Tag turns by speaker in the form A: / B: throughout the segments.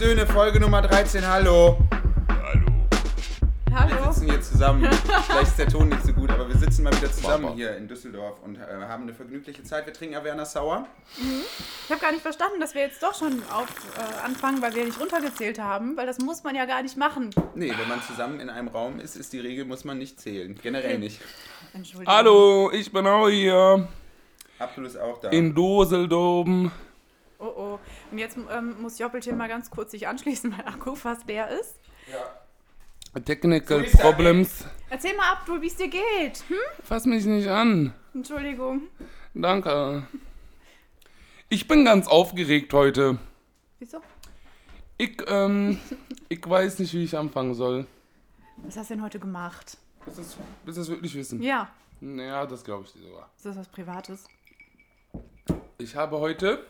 A: Söhne, Folge Nummer 13. Hallo.
B: Hallo.
A: Wir
C: Hallo.
A: sitzen hier zusammen. Vielleicht ist der Ton nicht so gut, aber wir sitzen mal wieder zusammen
B: Baba.
A: hier in Düsseldorf und äh, haben eine vergnügliche Zeit. Wir trinken Averna Sauer.
C: Ich habe gar nicht verstanden, dass wir jetzt doch schon auf, äh, anfangen, weil wir nicht runtergezählt haben, weil das muss man ja gar nicht machen.
A: Nee, wenn man zusammen in einem Raum ist, ist die Regel, muss man nicht zählen. Generell nicht.
C: Entschuldigung.
B: Hallo, ich bin auch hier
A: Abdul ist auch da.
B: in Doseldom.
C: Oh oh. Und jetzt ähm, muss Joppelchen mal ganz kurz sich anschließen, weil Akku fast leer ist.
A: ja.
B: Technical
A: So
B: Problems.
C: Erzähl mal, Abdul, wie es dir geht. Hm?
B: Fass mich nicht an.
C: Entschuldigung.
B: Danke. Ich bin ganz aufgeregt heute.
C: Wieso?
B: Ich, ähm, ich weiß nicht, wie ich anfangen soll.
C: Was hast du denn heute gemacht?
B: Willst du das- willst du das wirklich wissen?
C: Ja.
B: Naja, das glaube ich dir sogar.
C: Ist das was Privates?
B: Ich habe heute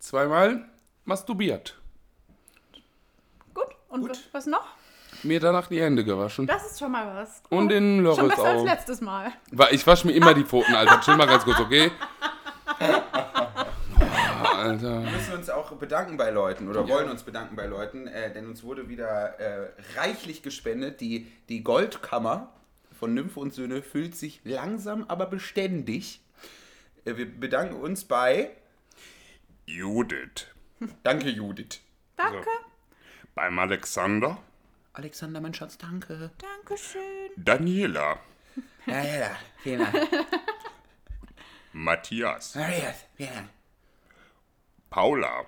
B: zweimal masturbiert.
C: Gut. Und
A: Gut.
C: Was, was noch?
B: Mir danach die Hände gewaschen.
C: Das ist schon mal was.
B: Und den
C: Schon
B: Loris
C: besser als
B: auch.
C: letztes Mal.
B: Weil ich wasche mir immer die Pfoten, Alter. Chill mal ganz kurz, okay? Boah, Alter.
A: Wir müssen uns auch bedanken bei Leuten oder wollen uns bedanken bei Leuten, äh, denn uns wurde wieder äh, reichlich gespendet. Die, die Goldkammer von Nymphe und Söhne füllt sich langsam, aber beständig. Äh, wir bedanken uns bei.
B: Judith.
A: Danke, Judith.
C: Danke.
B: Beim Alexander.
A: Alexander, mein Schatz, danke.
C: Dankeschön.
B: Daniela.
A: Ja, ja, ja. Vielen Dank.
B: Matthias.
A: Ja, ja, vielen Dank.
B: Paula.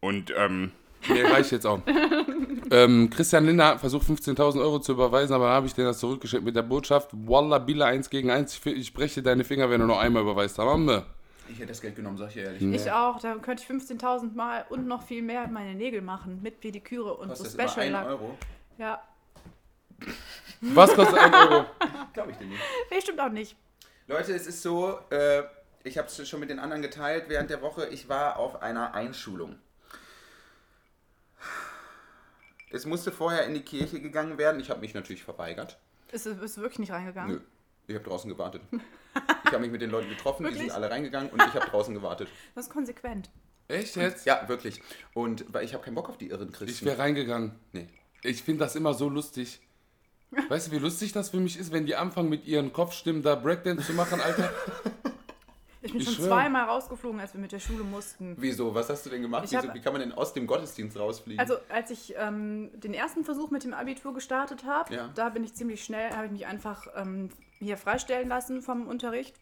B: Und, ähm. Nee, reicht jetzt auch. ähm, Christian Linder hat versucht, 15.000 Euro zu überweisen, aber dann habe ich dir das zurückgeschickt mit der Botschaft: Wallah, Billa 1 gegen 1. Ich, breche dir Finger, wenn du noch einmal überweist. Hammer.
A: Ich hätte das Geld genommen, sag ich ehrlich.
C: Ich auch. Da könnte ich 15.000 Mal und noch viel mehr meine Nägel machen. Mit Pediküre und
A: Kostet
C: so
A: das
C: Special
A: 1
C: Lack.
A: Euro?
C: Ja.
B: Was kostet 1 Euro?
A: Glaube ich dir nicht.
C: Nee, stimmt auch nicht.
A: Leute, es ist so, äh, ich habe es schon mit den anderen geteilt während der Woche. Ich war auf einer Einschulung. Es musste vorher in die Kirche gegangen werden. Ich habe mich natürlich verweigert.
C: Ist, ist wirklich nicht reingegangen.
A: Nö, ich habe draußen gewartet. Ich habe mich mit den Leuten getroffen, die
C: Wirklich?
A: sind alle reingegangen und ich habe draußen gewartet.
C: Das ist konsequent.
B: Echt jetzt?
A: Ja, wirklich. Und weil ich habe keinen Bock auf die irren
B: Ich
A: Christen.
B: wäre reingegangen.
A: nee.
B: Ich finde das immer so lustig. Weißt du, wie lustig das für mich ist, wenn die anfangen mit ihren Kopfstimmen da Breakdance zu machen, Alter?
C: Ich bin
B: Ich
C: schon
B: schwör.
C: zweimal rausgeflogen, als wir mit der Schule mussten.
A: Wieso? Was hast du denn gemacht?
C: Ich
A: Wieso,
C: hab-
A: wie kann man denn aus dem Gottesdienst rausfliegen?
C: Also als ich ähm, den ersten Versuch mit dem Abitur gestartet habe,
A: Ja.
C: da bin ich ziemlich schnell, habe ich mich einfach ähm, hier freistellen lassen vom Unterricht.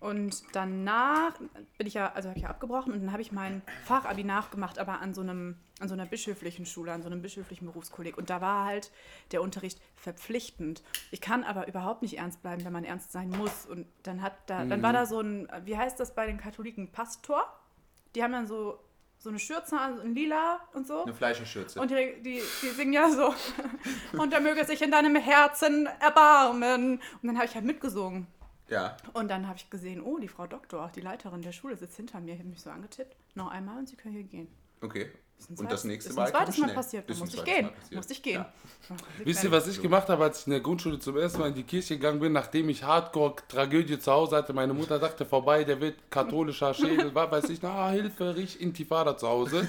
C: Und danach bin ich ja, also habe ich ja abgebrochen und dann habe ich mein Fachabi nachgemacht, aber an so einem, an so einer bischöflichen Schule, an so einem bischöflichen Berufskolleg. Und da war halt der Unterricht verpflichtend. Ich kann aber überhaupt nicht ernst bleiben, wenn man ernst sein muss. Und dann hat da, dann war da so ein, wie heißt das bei den Katholiken, Pastor? Die haben dann so, so eine Schürze an, so ein Lila und so.
A: Eine Fleischerschürze.
C: Und die, die, die singen ja so. Und er möge sich in deinem Herzen erbarmen. Und dann habe ich halt mitgesungen.
A: ja.
C: Und dann habe ich gesehen, oh, die Frau Doktor, die Leiterin der Schule, sitzt hinter mir, hat mich so angetippt. Noch einmal und Sie können hier gehen.
A: Okay.
C: Ist
A: Und das nächste
C: ist
A: Mal
C: ein zweites Mal passiert. Da
A: Ist
C: musste ich gehen. Musste ich gehen.
A: Ja.
B: Wisst ihr, was ich gemacht habe, als ich in der Grundschule zum ersten Mal in die Kirche gegangen bin, nachdem ich Hardcore-Tragödie zu Hause hatte? Meine Mutter dachte, vorbei, der wird katholischer Schädel, war, weiß ich, na, Hilfe, riecht Intifada zu Hause.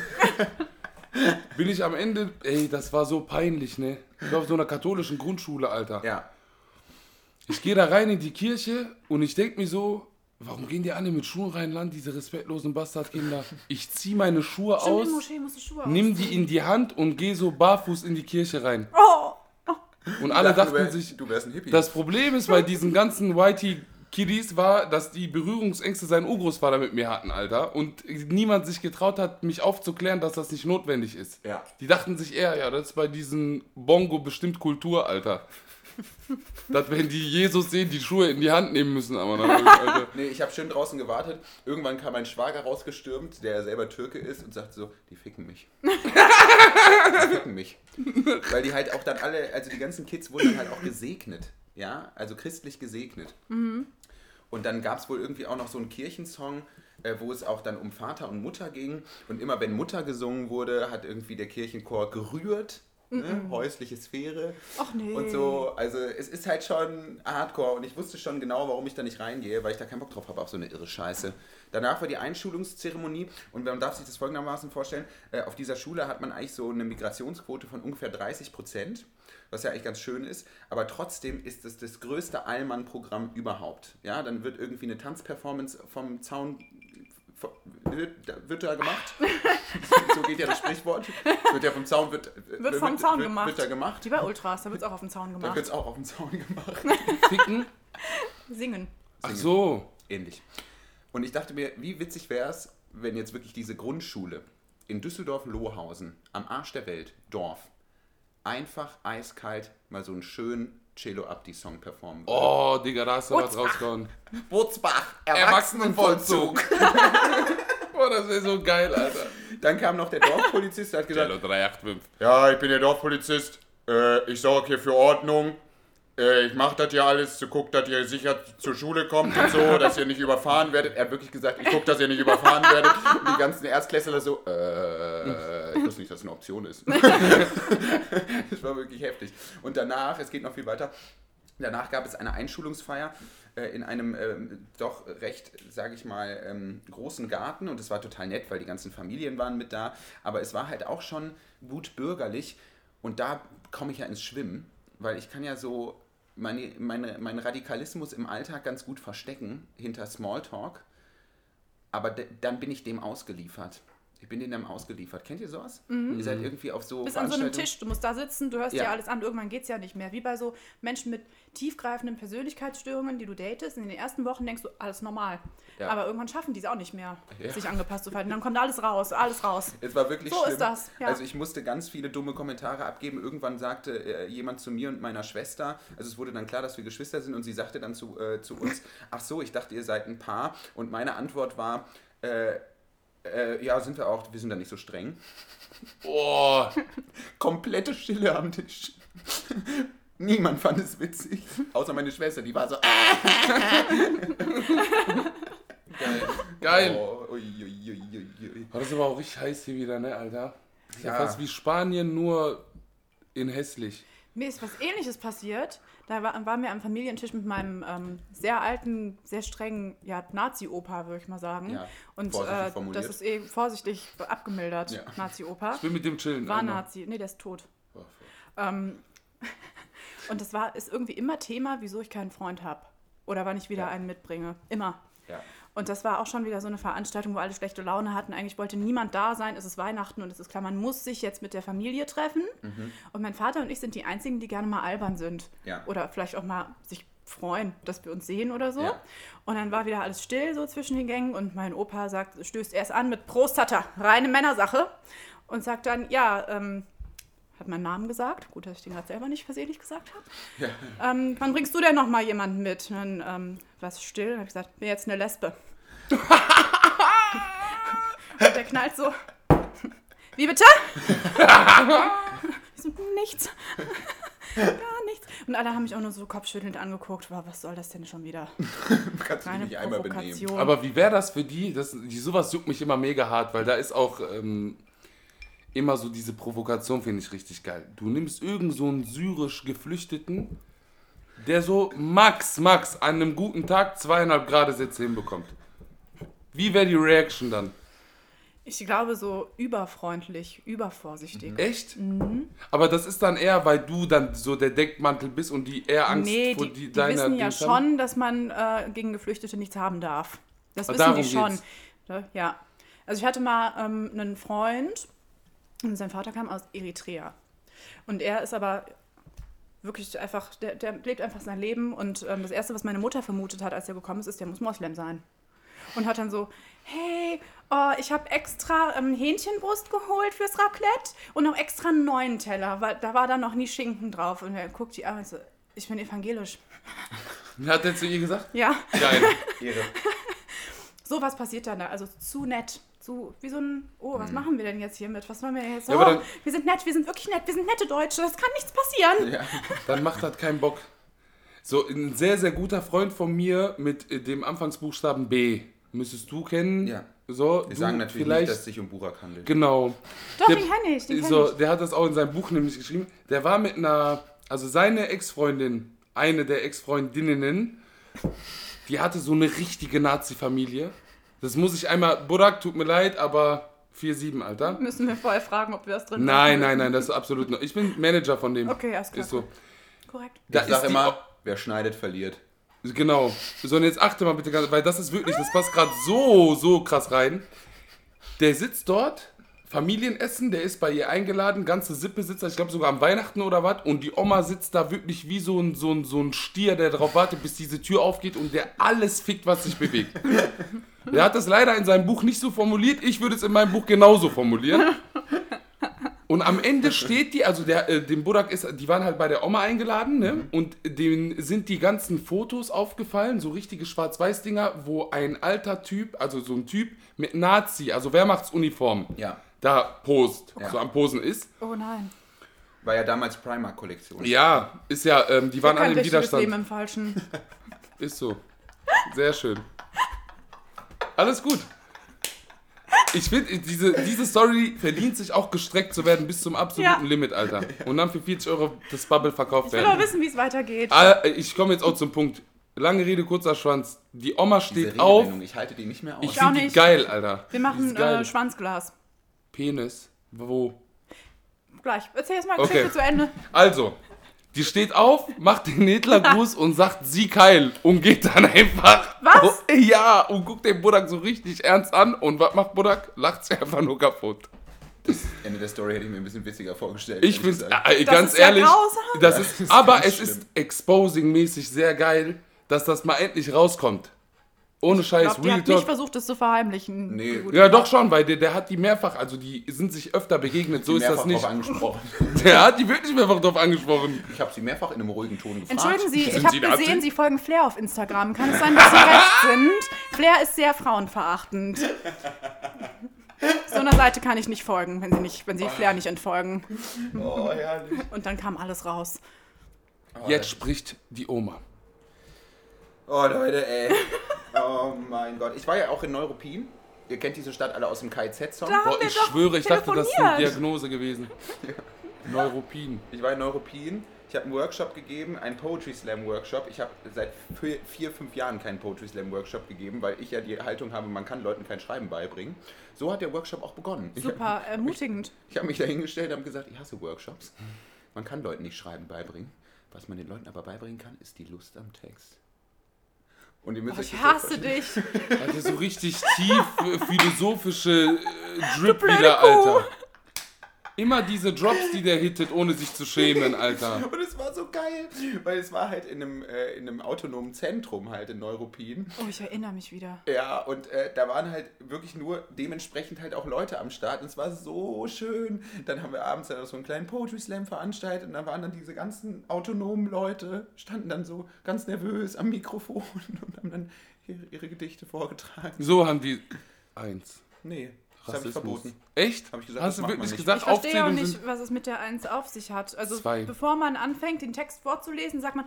B: bin ich am Ende, ey, das war so peinlich, ne? Ich war auf so einer katholischen Grundschule, Alter.
A: Ja.
B: Ich gehe da rein in die Kirche und ich denke mir so, warum gehen die alle mit Schuhen rein, Land, diese respektlosen Bastardkinder? Ich ziehe meine Schuhe
C: Stimmt,
B: aus,
C: die Moschee musst du Schuhe
B: nimm die in die Hand und gehe so barfuß in die Kirche rein.
C: Oh!
B: Und alle
A: du,
B: dachten
A: wär,
B: sich,
A: du wärst ein Hippie.
B: das Problem ist bei diesen ganzen Whitey Kiddies war, dass die Berührungsängste seinen Urgroßvater mit mir hatten, Alter. Und niemand sich getraut hat, mich aufzuklären, dass das nicht notwendig ist.
A: Ja.
B: Die dachten sich eher, ja, das ist bei diesen Bongo bestimmt Kultur, Alter. dass wenn die Jesus sehen, die Schuhe in die Hand nehmen müssen, aber dann, Alter.
A: Nee, ich habe schön draußen gewartet. Irgendwann kam mein Schwager rausgestürmt, der selber Türke ist, und sagte so, die ficken mich. die ficken mich. Weil die halt auch dann alle, also die ganzen Kids wurden dann halt auch gesegnet. Ja, also christlich gesegnet. Und dann gab es wohl irgendwie auch noch so einen Kirchensong, äh, wo es auch dann um Vater und Mutter ging. Und immer wenn Mutter gesungen wurde, hat irgendwie der Kirchenchor gerührt. Ne? häusliche Sphäre
C: Ach nee.
A: und so. Also es ist halt schon hardcore und ich wusste schon genau, warum ich da nicht reingehe, weil ich da keinen Bock drauf habe auf so eine irre Scheiße. Danach war die Einschulungszeremonie und man darf sich das folgendermaßen vorstellen, äh, auf dieser Schule hat man eigentlich so eine Migrationsquote von ungefähr 30 Prozent, was ja eigentlich ganz schön ist, aber trotzdem ist es das größte Allmann-Programm überhaupt. Ja, dann wird irgendwie eine Tanzperformance vom Zaun wird, wird da gemacht. so geht ja das Sprichwort. Wird ja vom Zaun wird,
C: Wird vom Zaun
A: wird,
C: gemacht.
A: Wird da gemacht.
C: Wie bei Ultras, da wird es auch auf dem Zaun gemacht.
A: wird es auch auf dem Zaun gemacht.
B: Ficken?
C: Singen.
B: Ach so.
A: Ähnlich. Und ich dachte mir, wie witzig wäre es, wenn jetzt wirklich diese Grundschule in Düsseldorf-Lohausen, am Arsch der Welt, Dorf, einfach eiskalt mal so einen schönen Cello Abdi-Song performen würde.
B: Oh, Digga, da hast du was
C: Wurzbach.
B: rausgehauen.
A: Wurzbach,
B: Erwachsenenvollzug. Oh, das wäre so geil, Alter.
A: Dann kam noch der Dorfpolizist, der hat gesagt,
B: Cello 385.
A: Ja, ich bin der Dorfpolizist. Äh, ich sorge hier für Ordnung. Äh, ich mache das ja alles, zu gucken, dass ihr sicher zur Schule kommt und so, dass ihr nicht überfahren werdet. Er hat wirklich gesagt, ich gucke, dass ihr nicht überfahren werdet. Und die ganzen Erstklässler so, äh, nicht, dass es eine Option ist. das war wirklich heftig. Und danach, es geht noch viel weiter, danach gab es eine Einschulungsfeier äh, in einem ähm, doch recht, sage ich mal, ähm, großen Garten und es war total nett, weil die ganzen Familien waren mit da, aber es war halt auch schon gut bürgerlich und da komme ich ja ins Schwimmen, weil ich kann ja so meine, meine, meinen Radikalismus im Alltag ganz gut verstecken hinter Smalltalk, aber dann bin ich dem ausgeliefert. Ich bin dem ausgeliefert. Kennt ihr sowas? Ihr seid irgendwie auf so
C: Du bist an so einem Tisch, du musst da sitzen, du hörst
A: Ja.
C: dir alles an, irgendwann geht es ja nicht mehr. Wie bei so Menschen mit tiefgreifenden Persönlichkeitsstörungen, die du datest. In den ersten Wochen denkst du, alles normal.
A: Ja.
C: Aber irgendwann schaffen die es auch nicht mehr,
A: Ja.
C: sich angepasst zu verhalten. Dann kommt alles raus, alles raus.
A: Es war wirklich
C: So
A: schlimm.
C: ist das.
A: Also ich musste ganz viele dumme Kommentare abgeben. Irgendwann sagte äh, jemand zu mir und meiner Schwester, also es wurde dann klar, dass wir Geschwister sind und sie sagte dann zu, äh, zu uns, ach so, ich dachte, ihr seid ein Paar. Und meine Antwort war, äh, äh, ja, sind wir auch, wir sind da nicht so streng.
B: Oh,
A: Komplette Stille am Tisch. Niemand fand es witzig, außer meine Schwester, die war so,
B: geil. Geil.
A: oh, ui, ui, ui, ui, ui.
B: Oh, das ist aber auch richtig heiß hier wieder, ne, Alter? Ja.
A: Ja.
B: fast wie Spanien, nur in hässlich.
C: Mir ist was ähnliches passiert. Da war, waren wir am Familientisch mit meinem ähm, sehr alten, sehr strengen ja, Nazi-Opa, würde ich mal sagen.
A: Ja,
C: Und äh, das ist eh vorsichtig abgemildert,
A: Ja.
C: Nazi-Opa.
B: Ich will mit dem chillen.
C: War
B: einmal.
C: Nazi. Nee, der ist tot.
B: Oh,
C: Ähm, und das war, ist irgendwie immer Thema, wieso ich keinen Freund habe. Oder wann ich wieder
A: Ja.
C: einen mitbringe. Immer.
A: Ja.
C: Und das war auch schon wieder so eine Veranstaltung, wo alle schlechte Laune hatten. Eigentlich wollte niemand da sein. Es ist Weihnachten und es ist klar, man muss sich jetzt mit der Familie treffen.
A: Mhm.
C: Und mein Vater und ich sind die Einzigen, die gerne mal albern sind.
A: Ja.
C: Oder vielleicht auch mal sich freuen, dass wir uns sehen oder so.
A: Ja.
C: Und dann war wieder alles still so zwischen den Gängen und mein Opa sagt, stößt erst an mit Prost, Tata, reine Männersache. Und sagt dann, ja, ähm, hat meinen Namen gesagt. Gut, dass ich den gerade selber nicht versehentlich gesagt habe. Ähm, wann bringst du denn noch mal jemanden mit? Und dann ähm, war es still und habe ich gesagt, bin jetzt eine Lesbe. und der knallt so. Wie bitte? ich so, nichts. Gar nichts. Und alle haben mich auch nur so kopfschüttelnd angeguckt. Wow, was soll das denn schon wieder?
A: Kannst du dich nicht einmal benehmen.
C: Provokation.
B: Aber wie wäre das für die? Das, die? Sowas juckt mich immer mega hart, weil da ist auch ähm, immer so diese Provokation, finde ich richtig geil. Du nimmst irgend so einen syrisch Geflüchteten, der so max, max an einem guten Tag zweieinhalb Grad Sätze hinbekommt. Wie wäre die Reaction dann?
C: Ich glaube, so überfreundlich, übervorsichtig.
B: Echt?
C: Mhm.
B: Aber das ist dann eher, weil du dann so der Deckmantel bist und die eher Angst
C: nee,
B: vor
C: die,
B: die,
C: die
B: deiner
C: wissen ja
B: Dings haben?
C: schon, dass man äh, gegen Geflüchtete nichts haben darf. Das
B: Ah,
C: wissen die schon.
B: geht's.
C: Ne? Ja. Also ich hatte mal ähm, einen Freund und sein Vater kam aus Eritrea. Und er ist aber wirklich einfach, der, der lebt einfach sein Leben und ähm, das Erste, was meine Mutter vermutet hat, als er gekommen ist, ist, der muss Moslem sein. Und hat dann so, hey, oh, ich habe extra ähm, Hähnchenbrust geholt fürs Raclette und noch extra einen neuen Teller, weil da war dann noch nie Schinken drauf. Und er guckt die an und so, ich bin evangelisch.
B: Hat er zu ihr gesagt?
C: Ja,
B: Geil.
A: Ehre.
C: Sowas passiert dann da. Also zu nett. Zu, wie so ein, oh, was machen wir denn jetzt hiermit? Was wollen wir jetzt?
B: Ja,
C: oh,
B: dann-
C: wir sind nett, wir sind wirklich nett, wir sind nette Deutsche, das kann nichts passieren.
A: Ja.
B: Dann macht das keinen Bock. So, ein sehr, sehr guter Freund von mir mit äh, dem Anfangsbuchstaben B. Müsstest du kennen.
A: Ja.
B: So,
A: Wir sagen natürlich
B: vielleicht,
A: nicht, dass es sich um Burak handelt.
B: Genau.
C: Doch,
B: Der-
C: den kenne ich, den kenn
B: So,
C: ich.
B: der hat das auch in seinem Buch nämlich geschrieben. Der war mit einer, also seine Ex-Freundin, eine der Ex-Freundinnen, die hatte so eine richtige Nazi-Familie. Das muss ich einmal, Burak, tut mir leid, aber 4-7, Alter.
C: Müssen wir vorher fragen, ob wir das drin
B: Nein, nein, nein, das ist absolut noch. Ich bin Manager von dem.
C: Okay, alles klar.
B: Ist so.
C: Korrekt.
B: Da
A: ich sag
B: ist die-
A: immer, wer schneidet, verliert.
B: Genau. So, und jetzt achte mal bitte ganz, weil das ist wirklich, das passt gerade so, so krass rein. Der sitzt dort, Familienessen, der ist bei ihr eingeladen, ganze Sippe sitzt da, ich glaube sogar am Weihnachten oder was, und die Oma sitzt da wirklich wie so ein, so, ein, so ein Stier, der darauf wartet, bis diese Tür aufgeht und der alles fickt, was sich bewegt. Der hat das leider in seinem Buch nicht so formuliert, ich würde es in meinem Buch genauso formulieren. Und am Ende steht die, also der, äh, dem Burak ist, die waren halt bei der Oma eingeladen, ne? Und denen sind die ganzen Fotos aufgefallen, so richtige Schwarz-Weiß-Dinger, wo ein alter Typ, also so ein Typ mit Nazi, also Wehrmachtsuniform,
A: Ja.
B: Da post,
A: Ja.
B: so am Posen ist.
C: Oh nein.
A: War ja damals Primark-Kollektion.
B: Ja, ist ja, ähm, die waren alle im
C: richtiges Leben
B: Widerstand.
C: im Falschen.
B: Ist so. Sehr schön. Alles gut. Ich finde, diese, diese Story verdient sich auch gestreckt zu werden bis zum absoluten
C: Ja.
B: Limit, Alter. Und dann für 40 Euro das Bubble verkauft
C: Ich will
B: werden.
C: wissen, wie es weitergeht.
B: Ah, Ich komme jetzt auch zum Punkt. Lange Rede, kurzer Schwanz. Die Oma steht auf.
A: Ich halte die nicht mehr aus.
B: Ich
C: auch
B: finde die
C: nicht.
B: geil, Alter.
C: Wir machen äh, Schwanzglas.
B: Penis. Wo?
C: Gleich. Erzähl jetzt mal
B: Okay.
C: Geschichte zu Ende.
B: Also, die steht auf, macht den Hitlergruß und sagt sie geil und geht dann einfach.
C: Was?
B: Oh, ja, und guckt den Budak so richtig ernst an und was macht Budak? Lacht sie einfach nur kaputt.
A: Ende der Story hätte ich mir ein bisschen witziger vorgestellt.
B: Ich
A: ehrlich
B: finde, äh,
C: Das
B: ganz
C: ist ja
B: ehrlich,
C: grausam.
B: das ist, aber es
A: schlimm.
B: ist exposing-mäßig sehr geil, dass das mal endlich rauskommt. Ohne
C: Ich
B: Scheiß,
C: glaube, die
B: Real
C: hat nicht
B: Talk.
C: versucht, es zu verheimlichen.
A: Nee.
C: Die gute
B: Ja, doch schon, weil der, der hat die mehrfach, also die sind sich öfter begegnet, so ist
A: mehrfach
B: das nicht.
A: drauf angesprochen.
B: Der hat die wirklich mehrfach drauf angesprochen.
A: Ich habe sie mehrfach in einem ruhigen Ton gefragt.
C: Entschuldigen Sie,
B: Sind
C: ich habe gesehen, Sie folgen Flair auf Instagram. Kann es sein, dass Sie recht sind? Flair ist sehr frauenverachtend. So einer Seite kann ich nicht folgen, wenn Sie, nicht, wenn Sie Flair nicht entfolgen.
A: Oh, herrlich.
C: Und dann kam alles raus.
B: Jetzt spricht die Oma.
A: Oh, Leute, ey. Oh mein Gott. Ich war ja auch in Neuruppin. Ihr kennt diese Stadt alle aus dem KIZ-Song.
B: Boah,
C: wir
B: ich
C: doch
B: schwöre, ich dachte, das ist eine. Diagnose gewesen. Neuropin.
A: Ich war in Neuruppin. Ich habe einen Workshop gegeben, einen Poetry Slam Workshop. Ich habe seit vier, vier, fünf Jahren keinen Poetry Slam Workshop gegeben, weil ich ja die Haltung habe, man kann Leuten kein Schreiben beibringen. So hat der Workshop auch begonnen. Ich
C: Super
A: hab-
C: ermutigend.
A: Ich habe mich da hingestellt und habe gesagt, ich hasse Workshops. Man kann Leuten nicht Schreiben beibringen. Was man den Leuten aber beibringen kann, ist die Lust am Text. Und ihr müsst
C: Oh,
A: euch
C: ich hasse dich.
B: Alter, so richtig tief äh, philosophische äh, Drip wieder,
C: Kuh.
B: Alter. Immer diese Drops, die der hittet, ohne sich zu schämen, Alter.
A: Und es war so geil, weil es war halt in einem, äh, in einem autonomen Zentrum halt in Neuruppin.
C: Oh, ich erinnere mich wieder.
A: Ja, und äh, da waren halt wirklich nur dementsprechend halt auch Leute am Start. Und es war so schön. Dann haben wir abends dann so einen kleinen Poetry Slam veranstaltet. Und da waren dann diese ganzen autonomen Leute, standen dann so ganz nervös am Mikrofon und haben dann ihre, ihre Gedichte vorgetragen.
B: So haben die. Eins.
A: Nee, das habe ich verboten.
B: Echt?
A: Hab ich gesagt,
B: Hast
A: das
B: du wirklich
A: nicht.
B: gesagt,
C: Ich verstehe auch nicht, was es mit der Eins auf sich hat. Also,
B: Zwei.
C: bevor man anfängt, den Text vorzulesen, sagt man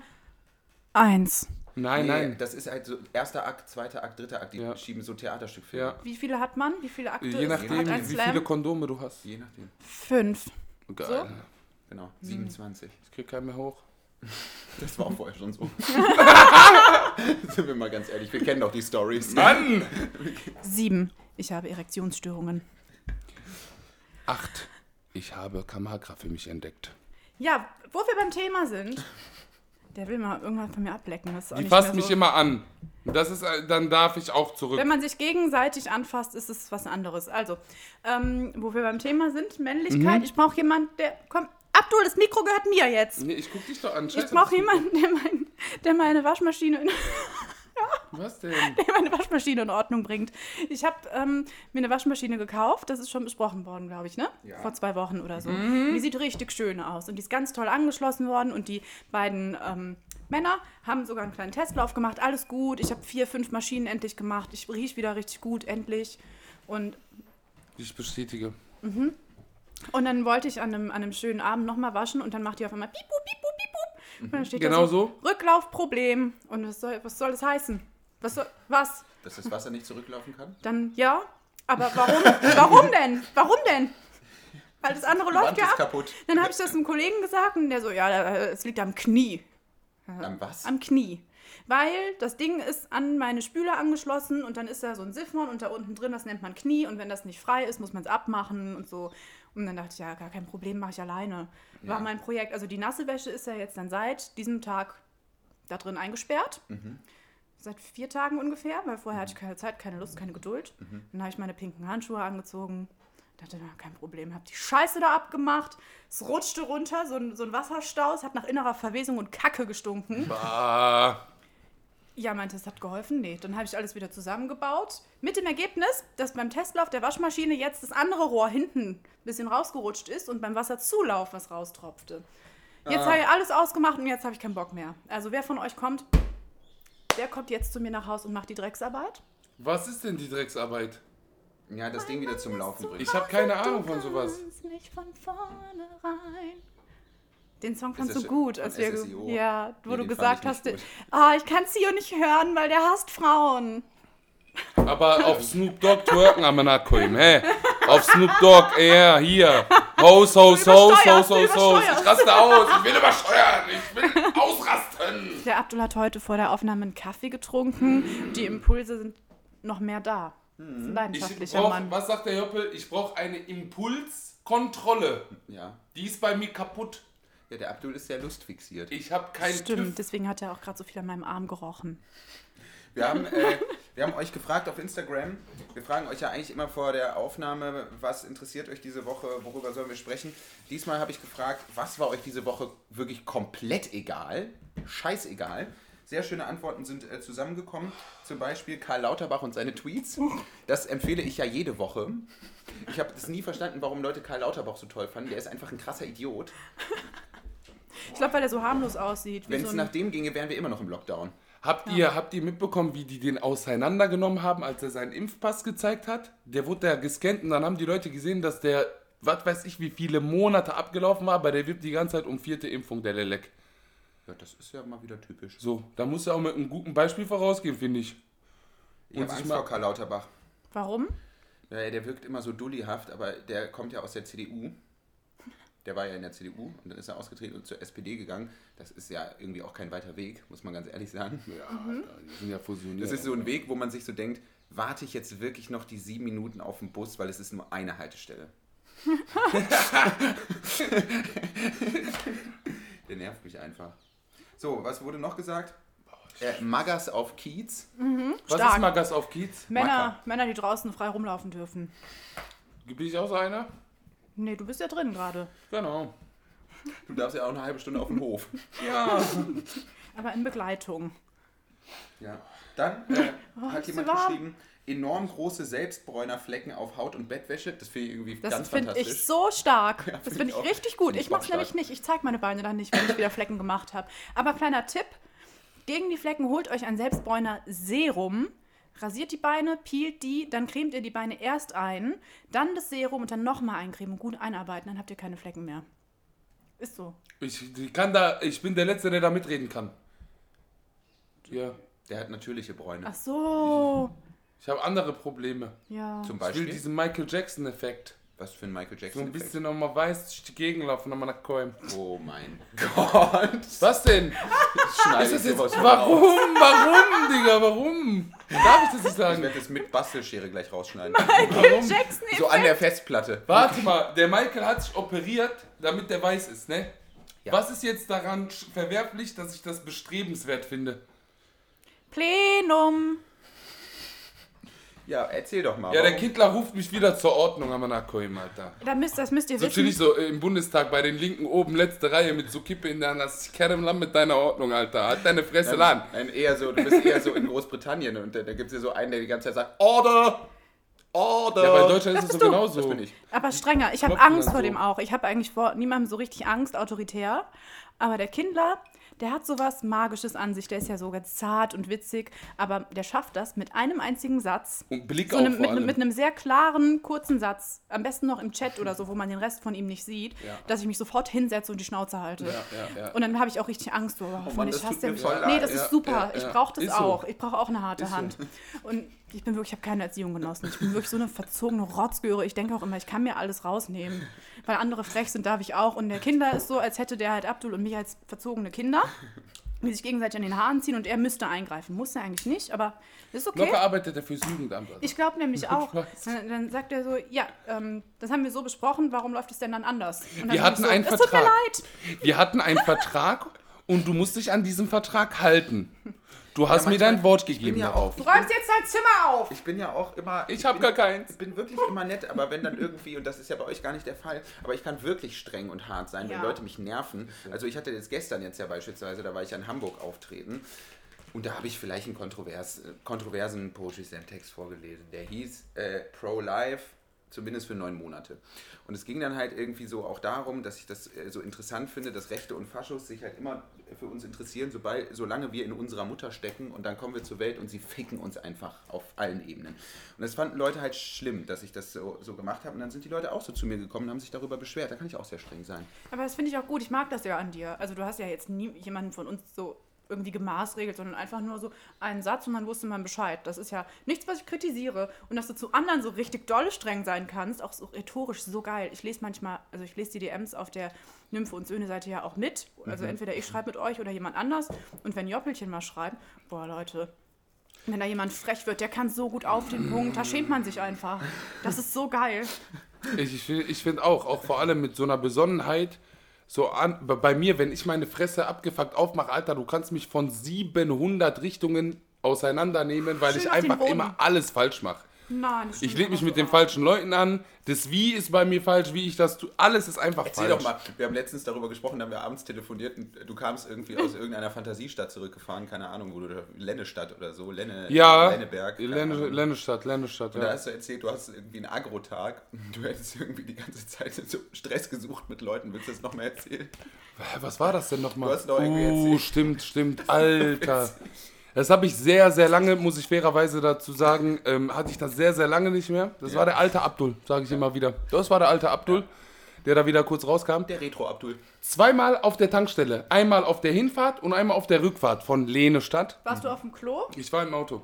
C: Eins.
B: Nein,
A: nee,
B: nein.
A: Das ist halt so erster Akt, zweiter Akt, dritter Akt. Die
B: Ja.
A: schieben so Theaterstückfilme.
B: Ja.
C: Wie viele hat man? Wie viele Akte
B: Je
C: ist-
B: nachdem,
C: hat ein
B: wie
C: Slam?
B: viele Kondome du hast.
A: Je nachdem.
C: Fünf.
B: Geil.
A: Genau, 27.
B: Ich krieg keinen mehr hoch.
A: Das war auch vorher schon so. Sind wir mal ganz ehrlich, wir kennen doch die Stories.
B: Mann!
C: Sieben. Ich habe Erektionsstörungen.
B: Acht. Ich habe Kamagra für mich entdeckt.
C: Ja, wo wir beim Thema sind. Der will mal irgendwann von mir ablecken. Das ist auch
B: Die
C: nicht
B: fasst
C: mehr
B: mich
C: so.
B: immer an. Das ist, äh, dann darf ich auch zurück.
C: Wenn man sich gegenseitig anfasst, ist es was anderes. Also, ähm, wo wir beim Thema sind, Männlichkeit.
B: Mhm.
C: Ich brauche jemanden, der. Komm, Abdul, das Mikro gehört mir jetzt.
B: Nee, ich guck dich doch an.
C: Ich
B: Scheiße,
C: brauche
B: das-
C: jemanden, der, mein, der meine Waschmaschine in,
B: Was denn?
C: der meine Waschmaschine in Ordnung bringt. Ich habe ähm, mir eine Waschmaschine gekauft. Das ist schon besprochen worden, glaube ich, ne?
A: Ja.
C: Vor zwei Wochen oder so.
B: Mhm.
C: Die sieht richtig schön aus. Und die ist ganz toll angeschlossen worden. Und die beiden ähm, Männer haben sogar einen kleinen Testlauf gemacht. Alles gut. Ich habe vier, fünf Maschinen endlich gemacht. Ich rieche wieder richtig gut, endlich. Und
B: Ich bestätige.
C: Und dann wollte ich an einem, an einem schönen Abend nochmal waschen und dann macht die auf einmal piep, piep. Und dann steht
B: Genau
C: da so,
B: so?
C: Rücklaufproblem. Und was soll, was soll das heißen? Was soll, was?
A: Dass das Wasser nicht zurücklaufen kann?
C: Dann, ja, Aber warum? warum denn? Warum denn? Weil das andere
A: Die
C: läuft
A: Wand
C: ja ab.
A: kaputt.
C: Dann habe ich das einem Kollegen gesagt und der so, ja, äh, es liegt am Knie.
A: Am was?
C: Am Knie. Weil das Ding ist an meine Spüle angeschlossen und dann ist da so ein Siphon und da unten drin, das nennt man Knie und wenn das nicht frei ist, muss man es abmachen und so. Und dann dachte ich, ja, gar kein Problem, mache ich alleine. War
A: Ja.
C: mein Projekt. Also die nasse Wäsche ist ja jetzt dann seit diesem Tag da drin eingesperrt. Seit vier Tagen ungefähr, weil vorher hatte ich keine Zeit, keine Lust, keine Geduld. Dann habe ich meine pinken Handschuhe angezogen. Dachte, na, kein Problem, habe die Scheiße da abgemacht. Es rutschte runter, so ein, so ein Wasserstau. Es hat nach innerer Verwesung und Kacke gestunken.
B: Bah.
C: Ja, meinte, es hat geholfen. Nee, dann habe ich alles wieder zusammengebaut. Mit dem Ergebnis, dass beim Testlauf der Waschmaschine jetzt das andere Rohr hinten ein bisschen rausgerutscht ist und beim Wasserzulauf was raustropfte. Jetzt habe ich alles ausgemacht und jetzt habe ich keinen Bock mehr. Also wer von euch kommt, der kommt jetzt zu mir nach Haus und macht die Drecksarbeit.
B: Was ist denn die Drecksarbeit?
A: Ja, das Ding wieder zum Laufen bringen.
B: Ich habe keine Ahnung von sowas.
C: kannst nicht von vornherein. Den Song fandst du gut, als wir,
A: SSIO?
C: ja, wo
A: Nee,
C: du gesagt hast, ah, ich kann Sio nicht hören, weil der hasst Frauen.
B: Aber auf Snoop Dogg twerken am Nakoim, hä? Auf Snoop Dogg, er, hier. Hos,
C: übersteuerst, du
B: hos, hos.
C: übersteuerst.
B: Ich raste aus, ich will übersteuern, ich will ausrasten.
C: Der Abdul hat heute vor der Aufnahme einen Kaffee getrunken. Die Impulse sind noch mehr da. Das ist ein
B: Ich
C: leidenschaftlicher
B: brauch,
C: Mann.
B: was sagt der Joppel? Ich brauche eine Impulskontrolle.
A: Ja.
B: Die ist bei mir kaputt.
A: Ja, der Abdul ist sehr lustfixiert.
B: Ich habe keinen
C: Stimmt,
B: TÜV.
C: deswegen hat er auch gerade so viel an meinem Arm gerochen.
A: Wir haben, äh, wir haben euch gefragt auf Instagram. Wir fragen euch ja eigentlich immer vor der Aufnahme, was interessiert euch diese Woche, worüber sollen wir sprechen. Diesmal habe ich gefragt, was war euch diese Woche wirklich komplett egal? Scheißegal. Sehr schöne Antworten sind äh, zusammengekommen. Zum Beispiel Karl Lauterbach und seine Tweets. Das empfehle ich ja jede Woche. Ich habe das nie verstanden, warum Leute Karl Lauterbach so toll fanden. Der ist einfach ein krasser Idiot.
C: Ich glaube, weil er so harmlos aussieht.
A: Wenn
C: so
A: es nach dem ginge, wären wir immer noch im Lockdown.
B: Habt, ihr, habt ihr mitbekommen, wie die den auseinandergenommen haben, als er seinen Impfpass gezeigt hat? Der wurde ja gescannt und dann haben die Leute gesehen, dass der, was weiß ich, wie viele Monate abgelaufen war, aber der wirbt die ganze Zeit um vierte Impfung, der Lelek.
A: Ja, das ist ja mal wieder typisch.
B: So, da muss er auch mit einem guten Beispiel vorausgehen, finde ich.
A: Ich habe
B: Und sich
A: Angst
B: mal-
A: vor Karl Lauterbach.
C: Warum?
A: Ja, der wirkt immer so dullihaft, aber der kommt ja aus der CDU. Der war ja in der CDU und dann ist er ausgetreten und zur SPD gegangen. Das ist ja irgendwie auch kein weiter Weg, muss man ganz ehrlich sagen.
B: Ja, die sind ja fusioniert.
A: Das ist so ein Weg, wo man sich so denkt, warte ich jetzt wirklich noch die sieben Minuten auf den Bus, weil es ist nur eine Haltestelle. Der nervt mich einfach. So, was wurde noch gesagt? Äh, Magas auf Kiez.
B: Was
C: Stark.
B: ist Magas auf Kiez?
C: Männer. Männer, die draußen frei rumlaufen dürfen.
B: Bin ich auch so einer?
C: Nee, du bist ja drin gerade.
B: Genau.
A: Du darfst ja auch eine halbe Stunde auf dem Hof.
B: Ja.
C: Aber in Begleitung.
A: Ja. Dann äh,
C: Oh,
A: hat jemand geschrieben, enorm große Selbstbräunerflecken auf Haut und Bettwäsche. Das finde ich irgendwie
C: Das
A: ganz
C: finde
A: fantastisch.
C: ich so stark.
A: Ja,
C: das
A: find
C: finde
A: ich
C: ich richtig gut.
A: Find ich
C: Ich mache es nämlich nicht. Ich zeige meine Beine dann nicht, wenn ich wieder Flecken gemacht habe. Aber kleiner Tipp: Gegen die Flecken holt euch ein Selbstbräuner Serum. Rasiert die Beine, peelt die, dann cremt ihr die Beine erst ein, dann das Serum und dann nochmal eincremen und gut einarbeiten, dann habt ihr keine Flecken mehr. Ist so.
B: Ich, ich kann da, ich bin der Letzte, der da mitreden kann. Ja.
A: Der hat natürliche Bräune.
C: Ach so.
B: Ich habe andere Probleme.
C: Ja.
A: Zum
B: Ich will
A: Beispiel.
B: diesen Michael Jackson-Effekt.
A: Was für ein Michael
B: So
A: Jackson.
B: ein bisschen nochmal weiß durch die Gegend laufen, nochmal nach Köln.
A: Oh mein Gott.
B: Was denn?
A: Schneide
B: Ist das
A: ich
B: jetzt,
A: sowas von
B: warum?
A: raus.
B: Warum, Digga? Warum? Darf ich das nicht
A: Ich
B: sagen?
A: werde das mit Bastelschere gleich rausschneiden.
B: Warum?
C: Jackson
A: so an der Festplatte.
B: Warte mal, der Michael hat sich operiert, damit der weiß ist, ne?
A: Ja.
B: Was ist jetzt daran verwerflich, dass ich das bestrebenswert finde?
C: Plenum.
A: Ja, erzähl doch mal.
B: Ja, der Kittler ruft mich wieder zur Ordnung am Anakoim, Alter.
C: Da müsst, das müsst ihr
B: So
C: wissen.
B: chill ich so äh, im Bundestag bei den Linken oben, letzte Reihe mit so Kippe in der Hand. Das Kerem Lamm mit deiner Ordnung, Alter. Halt deine Fresse an.
A: Nein, eher so, du bist eher so in Großbritannien und da, da gibt es ja so einen, der die ganze Zeit sagt, Order! Order!
B: Ja, aber in Deutschland ist es so
C: bist du.
B: genauso.
A: Das bin ich.
C: Aber strenger. Ich habe Angst vor
B: so.
C: dem auch. Ich habe eigentlich vor niemandem so richtig Angst, autoritär. Aber der Kindler, der hat sowas Magisches an sich. Der ist ja so ganz zart und witzig, aber der schafft das mit einem einzigen Satz.
B: Und Blick
C: So
B: auf vor
C: mit,
B: allem.
C: mit einem sehr klaren, kurzen Satz, am besten noch im Chat oder so, wo man den Rest von ihm nicht sieht,
B: Ja.
C: dass ich mich sofort hinsetze und die Schnauze halte.
B: Ja, ja.
C: Und dann habe ich auch richtig Angst. So,
A: Mann,
C: hoffentlich
A: das tut mir voll
C: Nee, das ist super. ich brauche das
B: so.
C: auch. Ich brauche auch eine harte
B: Ist so.
C: Hand. Und ich bin wirklich, ich habe keine Erziehung genossen. Ich bin wirklich so eine verzogene Rotzgöre. Ich denke auch immer, ich kann mir alles rausnehmen. Weil andere frech sind, darf ich auch. Und der Kinder ist so, als hätte der halt Abdul und mich als verzogene Kinder, die sich gegenseitig an den Haaren ziehen und er müsste eingreifen. Muss er eigentlich nicht, aber ist okay.
B: Locker arbeitet er fürs Jugendamt. Also.
C: Ich glaube nämlich auch. Dann, dann sagt er so, ja, ähm, das haben wir so besprochen, warum läuft es denn dann anders? Dann
B: Wir
C: bin
B: hatten
C: so,
B: einen
C: es tut mir
B: Vertrag.
C: leid.
B: Wir hatten einen Vertrag und du musst dich an diesem Vertrag halten. Du hast mir
A: manchmal-
B: dein Wort
A: ich
B: gegeben
A: ja
B: darauf.
C: Du räumst jetzt dein Zimmer auf.
A: Ich bin ja auch immer.
B: Ich hab
A: bin-
B: gar keins.
A: Ich bin wirklich immer nett, aber wenn dann irgendwie, und das ist ja bei euch gar nicht der Fall, aber ich kann wirklich streng und hart sein,
C: Ja.
A: wenn Leute mich nerven. Also ich hatte jetzt gestern jetzt ja beispielsweise, da war ich ja in Hamburg auftreten und da habe ich vielleicht einen kontrovers, kontroversen Poetry Slam Text vorgelesen. Der hieß äh, Pro-Life, zumindest für neun Monate. Und es ging dann halt irgendwie so auch darum, dass ich das äh, so interessant finde, dass Rechte und Faschos sich halt immer für uns interessieren, sobald, solange wir in unserer Mutter stecken und dann kommen wir zur Welt und sie ficken uns einfach auf allen Ebenen. Und das fanden Leute halt schlimm, dass ich das so, so gemacht habe. Und dann sind die Leute auch so zu mir gekommen und haben sich darüber beschwert. Da kann ich auch sehr streng sein.
C: Aber das finde ich auch gut. Ich mag das ja an dir. Also du hast ja jetzt nie jemanden von uns so irgendwie gemaßregelt, sondern einfach nur so einen Satz und dann wusste man Bescheid. Das ist ja nichts, was ich kritisiere. Und dass du zu anderen so richtig dolle streng sein kannst, auch so rhetorisch so geil. Ich lese manchmal, also ich lese die DMs auf der Nymphe und Söhne Seite ja auch mit. Also entweder ich schreibe mit euch oder jemand anders. Und wenn Joppelchen mal schreibt, boah Leute, wenn da jemand frech wird, der kann so gut auf den Punkt, da schämt man sich einfach. Das ist so geil.
B: Ich, ich, find- ich finde auch, auch vor allem mit so einer Besonnenheit, so an, bei- mir, wenn ich meine Fresse abgefuckt aufmache, Alter, du kannst mich von 700 Richtungen auseinandernehmen, weil
C: Schön
B: ich einfach immer alles falsch mache.
C: Nein, das
B: Ich lege mich mit den falschen Leuten an, das Wie ist bei mir falsch, wie ich das tue, alles ist einfach
A: Erzähl
B: falsch.
A: doch mal, wir haben letztens darüber gesprochen, da haben wir abends telefoniert und du kamst irgendwie aus irgendeiner Fantasiestadt zurückgefahren, keine Ahnung, wo du, Lennestadt oder so, Lenne,
B: Ja,
A: Lenneberg. keine
B: Lenne,
A: Ahnung.
B: Lennestadt, Lennestadt,
A: Und da
B: ja.
A: hast du erzählt, du hast irgendwie einen Agrotag. Du hättest irgendwie die ganze Zeit so Stress gesucht mit Leuten. Willst du das noch mal erzählen?
B: Was war das denn nochmal?
A: Du hast doch irgendwie
B: Oh,
A: erzählt.
B: stimmt, stimmt, Alter. Das habe ich sehr, sehr lange, muss ich fairerweise dazu sagen, ähm, hatte ich das sehr, sehr lange nicht mehr. Das war der alte Abdul, sage ich immer wieder. Das war der alte Abdul, der da wieder kurz rauskam.
A: Der Retro-Abdul.
B: Zweimal auf der Tankstelle. Einmal auf der Hinfahrt und einmal auf der Rückfahrt von Lehnestadt.
C: Warst du auf dem Klo?
B: Ich war im Auto.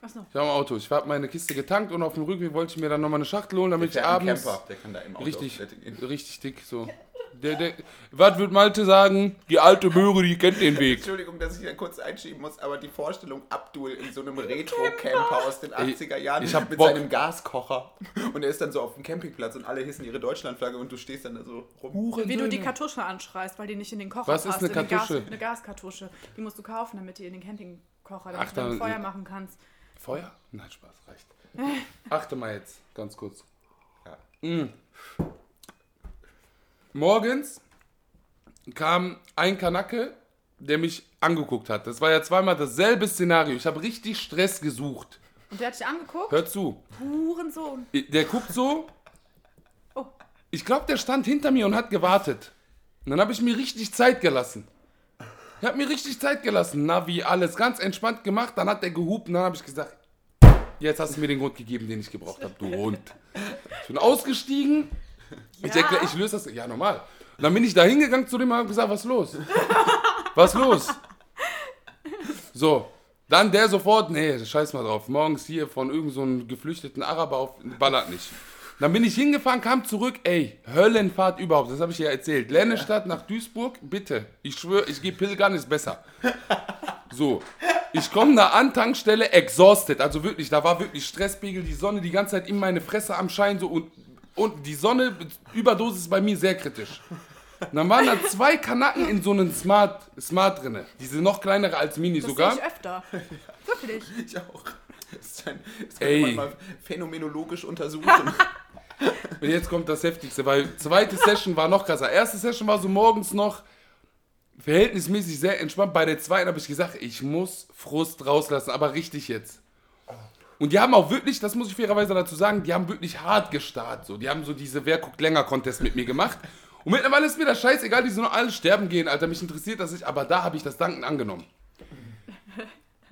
C: Achso.
B: Ich war im Auto. Ich habe meine Kiste getankt und auf dem Rückweg wollte ich mir dann nochmal eine Schachtel holen, damit ich abends...
A: Camper, der kann da im Auto
B: Richtig, richtig dick so. Der, der, was wird Malte sagen? Die alte Möhre, die kennt den Weg.
A: Entschuldigung, dass ich hier kurz einschieben muss, aber die Vorstellung Abdul in so einem Retro-Camper aus den 80er Jahren
B: ich hab
A: mit
B: Bock.
A: seinem Gaskocher und er ist dann so auf dem Campingplatz und alle hissen ihre Deutschlandflagge und du stehst dann da so rum.
C: Wie du die Kartusche anschreist, weil die nicht in den Kocher
B: Was ist
C: passt.
B: eine
C: in den
B: Kartusche?
C: Gas, eine Gaskartusche. Die musst du kaufen, damit die in den Campingkocher, damit
B: Ach,
C: du dann- Feuer machen kannst.
B: Feuer? Nein, Spaß, reicht. Achte mal jetzt, ganz kurz.
A: Ja.
B: Mm. Morgens kam ein Kanacke, der mich angeguckt hat. Das war ja zweimal dasselbe Szenario. Ich habe richtig Stress gesucht.
C: Und der hat dich angeguckt?
B: Hör zu.
C: Hurensohn.
B: Der guckt so.
C: Oh.
B: Ich glaube, der stand hinter mir und hat gewartet. Und dann habe ich mir richtig Zeit gelassen. Ich habe mir richtig Zeit gelassen. Navi, alles ganz entspannt gemacht. Dann hat der gehupt und dann habe ich gesagt, jetzt hast du mir den Grund gegeben, den ich gebraucht habe, du Hund. Ich bin ausgestiegen. Ich,
C: Ja.
B: erklär, ich löse das. Ja, normal. Und dann bin ich da hingegangen zu dem und habe gesagt, was ist los? Was ist los? So, dann der sofort, nee, scheiß mal drauf. Morgens hier von irgendeinem so einem geflüchteten Araber auf, ballert nicht. Dann bin ich hingefahren, kam zurück, ey, Höllenfahrt überhaupt, das habe ich ja erzählt. Lennestadt nach Duisburg, bitte. Ich schwöre, ich gehe pilgern, ist besser. So, ich komme da an, Tankstelle, exhausted, also wirklich, da war wirklich Stresspegel, die Sonne die ganze Zeit in meine Fresse am Schein so und, und die Sonne, Überdosis bei mir sehr kritisch. Und dann waren da zwei Kanaken in so einem Smart, Smart drinne, diese noch kleinere als Mini
C: Das
B: sogar.
C: sehe ich öfter. Wirklich.
A: Ich auch. Das, ist ein, das kann man mal phänomenologisch untersuchen.
B: Und jetzt kommt das Heftigste, weil zweite Session war noch krasser. Erste Session war so morgens noch verhältnismäßig sehr entspannt. Bei der zweiten habe ich gesagt, ich muss Frust rauslassen, aber richtig jetzt. Und die haben auch wirklich, das muss ich fairerweise dazu sagen, die haben wirklich hart gestarrt. So. Die haben so diese Wer guckt länger Contest mit mir gemacht. Und mittlerweile ist mir das scheißegal, die sollen alle sterben gehen, Alter. Mich interessiert das nicht, aber da habe ich das Danken angenommen.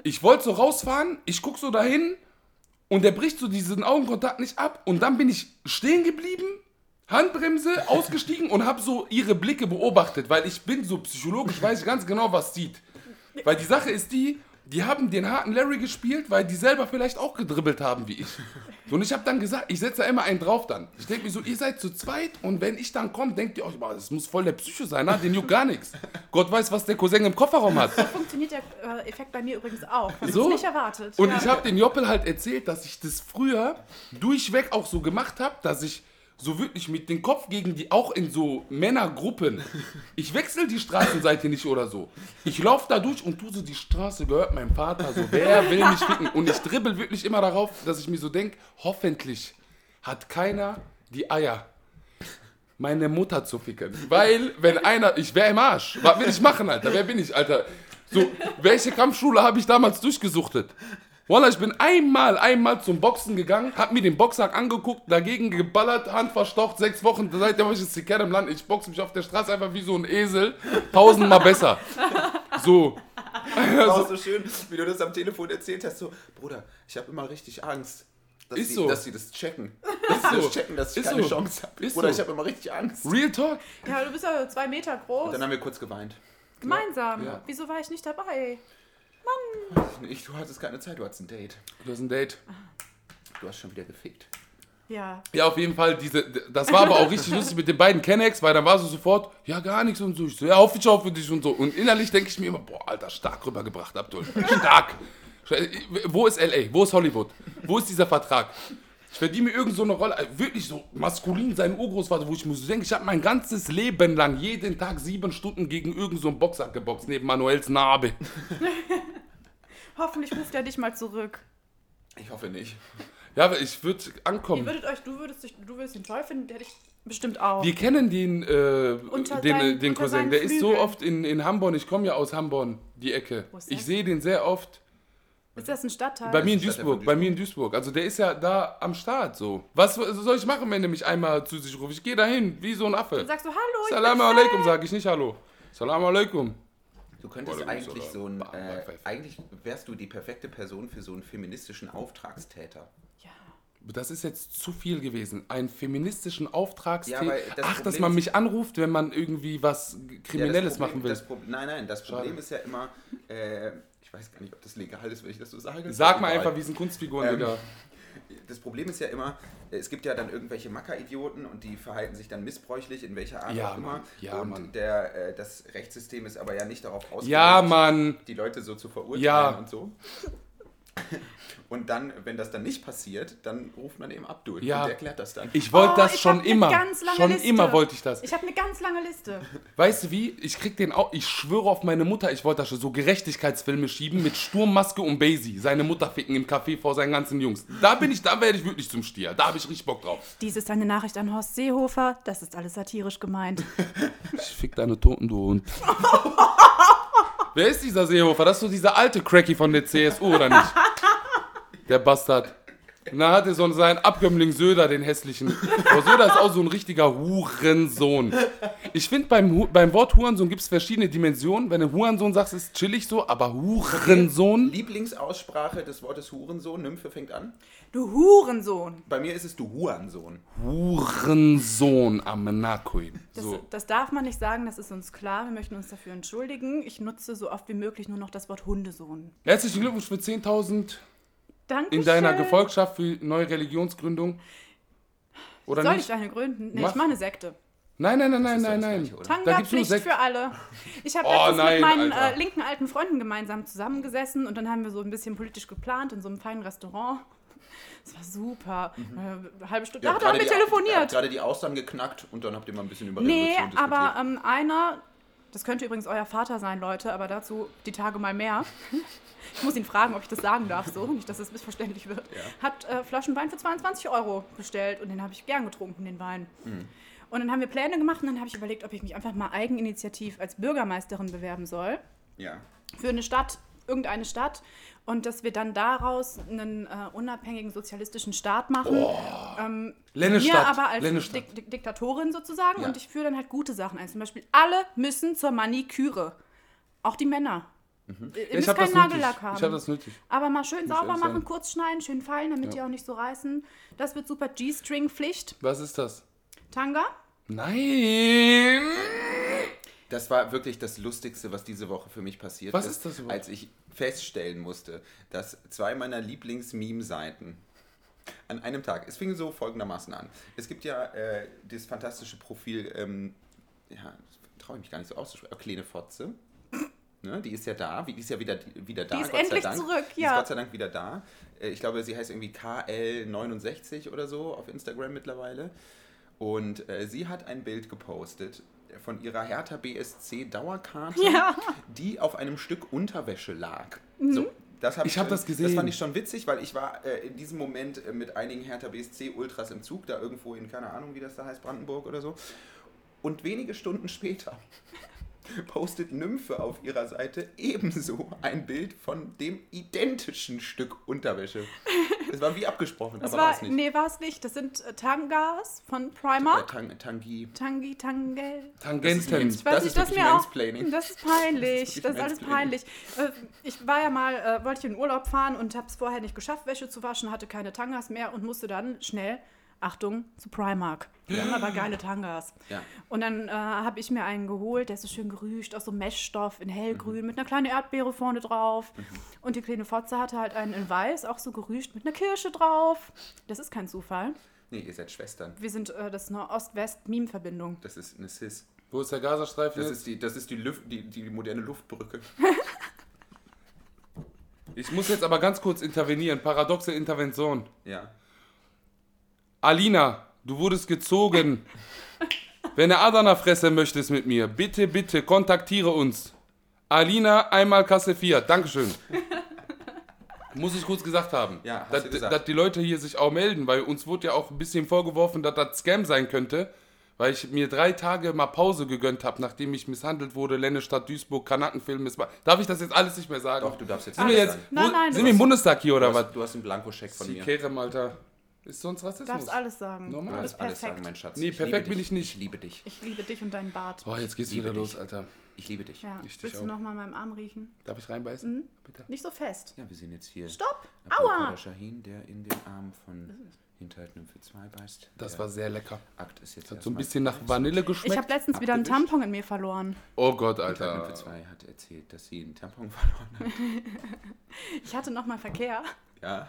B: Ich wollte so rausfahren, ich guck so dahin und der bricht so diesen Augenkontakt nicht ab und dann bin ich stehen geblieben, Handbremse, ausgestiegen und habe so ihre Blicke beobachtet, weil ich bin so psychologisch, weiß ich ganz genau, was sieht. Weil die Sache ist die, die haben den harten Larry gespielt, weil die selber vielleicht auch gedribbelt haben wie ich. So, Und ich habe dann gesagt, ich setze da immer einen drauf dann. Ich denke mir so, ihr seid zu zweit und wenn ich dann komme, denkt ihr euch, boah, das muss voll der Psycho sein, na? den juckt gar nichts. Gott weiß, was der Cousin im Kofferraum hat.
C: Funktioniert der äh, Effekt bei mir übrigens auch. Ich
B: So.
C: so? nicht erwartet.
B: Und
C: Ja.
B: ich habe dem Joppel halt erzählt, dass ich das früher durchweg auch so gemacht habe, dass ich so wirklich mit dem Kopf gegen die, auch in so Männergruppen, ich wechsle die Straßenseite nicht oder so. Ich laufe da durch und tu so, die Straße gehört meinem Vater, so, wer will mich ficken? Und ich dribbel wirklich immer darauf, dass ich mir so denke, hoffentlich hat keiner die Eier, meine Mutter zu ficken. Weil, wenn einer, ich wäre im Arsch. Was will ich machen, Alter? Wer bin ich, Alter? So, welche Kampfschule habe ich damals durchgesuchtet? Wallah, ich bin einmal, einmal zum Boxen gegangen, hab mir den Boxsack angeguckt, dagegen geballert, Hand verstaucht, sechs Wochen, seitdem habe ich jetzt die Kerne im Land. Ich boxe mich auf der Straße einfach wie so ein Esel, tausendmal besser. So,
A: Auch so schön, wie du das am Telefon erzählt hast. So, Bruder, ich habe immer richtig Angst. Dass
B: Ist
A: die,
B: so.
A: Dass sie das checken. Dass sie
B: so.
A: das checken, dass ich
B: Ist
A: keine
B: so.
A: Chance habe.
B: Ist
A: Bruder,
B: so.
A: ich habe immer richtig Angst.
B: Real Talk.
C: ja, du bist ja zwei Meter groß.
A: Dann haben wir kurz geweint.
C: Gemeinsam.
B: Ja.
C: Wieso war ich nicht dabei?
A: Ich, du hattest keine Zeit, du hattest ein Date.
B: Du hast ein Date.
A: Du hast schon wieder gefickt.
C: Ja.
B: Ja, auf jeden Fall, diese, das war aber auch richtig lustig mit den beiden Kennex, weil dann war so sofort, ja, gar nichts und so. Ich so, ja, hoffe ich auch für dich und so. Und innerlich denke ich mir immer, boah, Alter, stark rübergebracht, Abdul. Stark. Wo ist L.A.? Wo ist Hollywood? Wo ist dieser Vertrag? Ich verdiene mir irgend so eine Rolle, äh, wirklich so maskulin, sein Urgroßvater, wo ich mir so denke, ich habe mein ganzes Leben lang jeden Tag sieben Stunden gegen irgend so einen Boxer geboxt, neben Manuels Narbe.
C: Hoffentlich ruft er dich mal zurück.
A: Ich hoffe nicht.
B: Ja, aber ich würde
C: Ihr
B: ankommen.
C: würdet euch, du würdest dich, du würdest ihn toll finden, der dich bestimmt auch.
B: Wir kennen den, äh,
C: Unter
B: den,
C: seinen-
B: den Cousin. Der ist so oft in, in Hamburg. Ich komme ja aus Hamburg, die Ecke. Ich sehe den sehr oft.
C: ist das ein Stadtteil?
B: Bei mir in Duisburg.
A: von
B: Bei mir in Duisburg. Also der ist ja da am Start so. Was soll ich machen, wenn er mich einmal zu sich ruft? Ich gehe dahin, wie so ein Affe.
C: Dann sagst du, hallo, ich
B: Salam alaikum, sage ich nicht Hallo. Salam alaikum.
A: Du könntest
B: Oder nicht,
A: eigentlich so ein. Äh, eigentlich wärst du die perfekte Person für so einen feministischen Auftragstäter.
C: Ja.
B: Das ist jetzt zu viel gewesen. Einen feministischen Auftragstäter.
A: Ja, das
B: Ach, dass man mich anruft, wenn man irgendwie was Kriminelles
A: Ja, das Problem-
B: machen will.
A: Das Pro nein, nein, das Problem
B: Schade.
A: ist ja immer. Äh, ich weiß gar nicht, ob das legal ist, wenn ich das so sage.
B: Sag mal
A: Egal.
B: einfach, wie sind Kunstfiguren,
A: Ähm,
B: Digga.
A: Das Problem ist ja immer, äh, es gibt ja dann irgendwelche Macker-Idioten und die verhalten sich dann missbräuchlich, in welcher Art
B: Ja,
A: auch immer.
B: Mann. Ja,
A: und
B: Mann.
A: Der, äh, das Rechtssystem ist aber ja nicht darauf ausgelegt,
B: Ja,
A: die Leute so zu verurteilen und so. Und dann, wenn das dann nicht passiert, dann ruft man eben Abdul
B: Ja.
A: und erklärt das dann.
B: Ich wollte
C: Oh,
B: das
C: ich
B: schon
C: hab eine
B: immer.
C: ganz lange
B: Schon
C: Liste.
B: immer wollte ich das.
C: Ich habe eine ganz lange Liste.
B: Weißt du wie? Ich krieg den auch. Ich schwöre auf meine Mutter, ich wollte das schon so Gerechtigkeitsfilme schieben mit Sturmmaske und Basie. Seine Mutter ficken im Café vor seinen ganzen Jungs. Da bin ich, da werde ich wirklich zum Stier. Da habe ich richtig Bock drauf.
C: Dies ist eine Nachricht an Horst Seehofer. Das ist alles satirisch gemeint.
B: Ich fick deine Toten, du Hund. Wer ist dieser Seehofer? Das ist so dieser alte Cracky von der CSU, oder nicht? Der Bastard. Und dann hat er so seinen Abkömmling Söder, den hässlichen. Aber Söder ist auch so ein richtiger Hurensohn. Ich finde, beim, beim Wort Hurensohn gibt es verschiedene Dimensionen. Wenn du Hurensohn sagst, ist chillig so, aber Hurensohn?
A: Lieblingsaussprache des Wortes Hurensohn, Nymphe fängt an.
C: Du Hurensohn.
A: Bei mir ist es du Hurensohn.
B: Hurensohn am Nakui.
C: Das,
B: So.
C: das darf man nicht sagen, das ist uns klar. Wir möchten uns dafür entschuldigen. Ich nutze so oft wie möglich nur noch das Wort Hundesohn.
B: Herzlichen Glückwunsch für 10.000
C: Danke.
B: in deiner Gefolgschaft für neue Religionsgründung. Oder
C: Soll
B: nicht?
C: ich eine gründen? Nee,
B: Mach.
C: ich mache eine Sekte.
B: Nein, nein, nein, nein,
A: ja
B: nein, nein.
A: Gleiche, oder?
B: Da
C: Tanga
B: gibt's nur
C: Pflicht
B: sechs.
C: für alle. Ich habe
B: Oh,
C: letztens
B: nein,
C: mit meinen äh, linken alten Freunden gemeinsam zusammengesessen und dann haben wir so ein bisschen politisch geplant in so einem feinen Restaurant. Das war super. Äh, eine halbe Stunde. Da
A: Ihr
C: hat
A: habt
C: er mit
A: gerade die-
C: telefoniert.
A: gerade die Austern geknackt und dann habt ihr mal ein bisschen über
C: Nee, aber ähm, einer, das könnte übrigens euer Vater sein, Leute, aber dazu die Tage mal mehr. Ich muss ihn fragen, ob ich das sagen darf, so, nicht, dass es missverständlich wird. Hat äh, Flaschen Wein für 22 Euro bestellt und den habe ich gern getrunken, den Wein. Und dann haben wir Pläne gemacht und dann habe ich überlegt, ob ich mich einfach mal eigeninitiativ als Bürgermeisterin bewerben soll
A: ja.
C: für eine Stadt, irgendeine Stadt und dass wir dann daraus einen äh, unabhängigen sozialistischen Staat machen. Ähm,
B: Lennestadt,
C: Mir aber als. Dik Dik Diktatorin sozusagen
A: Ja.
C: und ich führe dann halt gute Sachen ein. Zum Beispiel, alle müssen zur Maniküre. Auch die Männer. Ihr
B: Ja,
C: müsst
B: ich habe
C: keinen
B: das nötig.
C: Nagellack haben.
B: Ich habe das nötig.
C: Aber mal schön sauber machen, kurz schneiden, schön fallen, damit die auch nicht so reißen. Das wird super. G-String-Pflicht.
B: Was ist das?
C: Tanga.
B: Nein!
A: Das war wirklich das Lustigste, was diese Woche für mich passiert
B: Was
A: ist,
B: ist das überhaupt?
A: als ich feststellen musste, dass zwei meiner Lieblings-Meme-Seiten an einem Tag, es fing so folgendermaßen an. Es gibt ja äh, das fantastische Profil, ähm, ja, traue ich mich gar nicht so auszusprechen, Kleine Fotze. Ne, die ist ja da, die ist ja wieder, wieder da.
C: Die ist
A: Gott sei
C: endlich
A: Dank.
C: zurück,
A: Die
C: ja.
A: ist Gott sei Dank wieder da. Äh, Ich glaube, sie heißt irgendwie KL69 oder so auf Instagram mittlerweile. Und äh, sie hat ein Bild gepostet von ihrer Hertha BSC Dauerkarte,
C: Ja.
A: die auf einem Stück Unterwäsche lag.
C: Mhm.
A: So, das hab
B: Ich hab
A: äh,
B: das gesehen.
A: Das fand ich schon witzig, weil ich war äh, in diesem Moment äh, mit einigen Hertha BSC Ultras im Zug, da irgendwo in, keine Ahnung, wie das da heißt, Brandenburg oder so. Und wenige Stunden später postet Nymphe auf ihrer Seite ebenso ein Bild von dem identischen Stück Unterwäsche. Es war wie abgesprochen,
C: Das
A: aber
C: war,
A: es nicht.
C: nee, war es nicht. Das sind äh, Tangas von Primark.
A: Tang, Tangi.
C: Tangi, Tangel.
B: Tangenten.
C: Ich weiß
A: Das
C: nicht,
A: ist
C: das mir auch. Das ist peinlich.
A: Das ist
C: Das ist alles peinlich. Äh, Ich war ja mal, äh, wollte ich in Urlaub fahren und habe es vorher nicht geschafft, Wäsche zu waschen, hatte keine Tangas mehr und musste dann schnell, Achtung, zu Primark. Die haben aber geile Tangas.
A: Ja.
C: Und dann äh, habe ich mir einen geholt, der ist so schön gerüscht, aus so Meshstoff in hellgrün, mit einer kleinen Erdbeere vorne drauf. Und die kleine Fotze hatte halt einen in weiß, auch so gerüscht, mit einer Kirsche drauf. Das ist kein Zufall.
A: Nee, ihr seid Schwestern.
C: Wir sind, äh, das ist eine Ost-West-Meme-Verbindung.
A: Das ist eine Sis.
B: Wo ist der Gazastreifen
A: Das ist die, das ist die, Lüft, die, die moderne Luftbrücke.
B: Ich muss jetzt aber ganz kurz intervenieren. Paradoxe Intervention.
A: Ja.
B: Alina, du wurdest gezogen. Wenn du Adana fressen möchtest mit mir, bitte, bitte kontaktiere uns. Alina, einmal Kasse 4. Dankeschön. Muss ich kurz gesagt haben.
A: Ja, hast
B: dass,
A: du gesagt.
B: dass die Leute hier sich auch melden, weil uns wurde ja auch ein bisschen vorgeworfen, dass das Scam sein könnte, weil ich mir drei Tage mal Pause gegönnt habe, nachdem ich misshandelt wurde, Lennestadt, Duisburg, Kanackenfilm. es war- Darf ich das jetzt alles nicht mehr sagen?
A: Doch, du darfst jetzt
B: Sind wir jetzt,
A: sagen.
C: Nein, nein, du
B: sind wir im Bundestag hier oder was?
A: du hast einen Blankoscheck von
B: Die
A: mir.
B: Kerem, Alter. Ist sonst
C: Du
B: Rassismus?
C: darfst alles sagen.
B: Normal.
C: Du
A: Du
C: bist
A: darfst alles
C: perfekt.
A: sagen, mein Schatz.
B: Nee,
A: Ich
B: perfekt bin
A: dich.
B: ich nicht.
A: Ich liebe dich.
C: Ich liebe dich und deinen Bart.
B: Boah, jetzt geht's wieder
A: dich.
B: los, Alter.
A: Ich liebe dich.
C: Ja.
B: Ich dich
C: Willst du
B: auch.
C: noch mal meinem Arm riechen?
B: Darf ich reinbeißen? Bitte.
C: Nicht so fest.
A: Ja, wir sind jetzt hier.
C: Stopp! Aua!
A: Kader Shahin, der in den Arm von Hinterhalt Nymphe 2 beißt.
B: Das
A: der
B: war sehr lecker.
A: Akt ist jetzt
B: Hat so ein bisschen nach. Vanille
C: Ich
B: geschmeckt.
C: habe letztens wieder einen. Tampon in mir verloren.
B: oh Gott,
A: Hinterhalt
B: Alter.
A: Nymphe 2 hat erzählt, dass sie einen Tampon verloren hat.
C: Ich hatte noch mal Verkehr
A: Ja.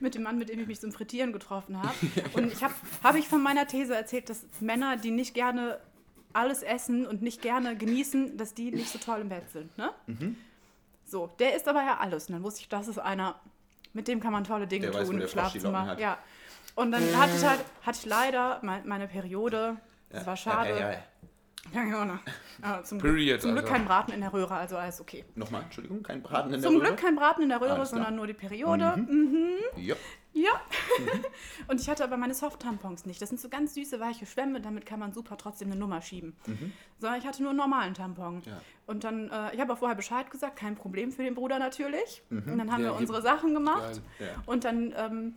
C: mit dem Mann, mit dem ich mich zum Frittieren getroffen habe. Und ich habe hab ich von meiner These erzählt, dass Männer, die nicht gerne alles essen und nicht gerne genießen, dass die nicht so toll im Bett sind. Ne?
A: Mhm.
C: So, der isst aber ja alles. Und dann wusste ich, das ist einer, mit dem kann man tolle Dinge
A: Der
C: tun im Schlafzimmer.
A: hat.
C: Ja. Und dann hatte ich halt, hatte ich leider mein- meine Periode. Das war schade.
A: Ja, ja, ja.
C: Ja, ne. Aber zum, Glück,
B: Period,
C: zum Glück
B: Alter.
C: kein Braten in der Röhre, also alles okay.
A: Nochmal, Entschuldigung, kein Braten in der
C: Zum
A: Röhre?
C: Glück kein Braten in der Röhre,
A: Alles klar.
C: sondern nur die Periode. Mhm.
A: Ja.
C: Ja. Und ich hatte aber meine Soft-Tampons nicht. Das sind so ganz süße, weiche Schwämme, damit kann man super trotzdem eine Nummer schieben. Sondern ich hatte nur einen normalen Tampon.
A: Ja.
C: Und dann, äh, ich habe auch vorher Bescheid gesagt, kein Problem für den Bruder natürlich. Und dann haben
B: Ja,
C: wir unsere Sachen gemacht.
A: Ja.
C: Und dann, ähm,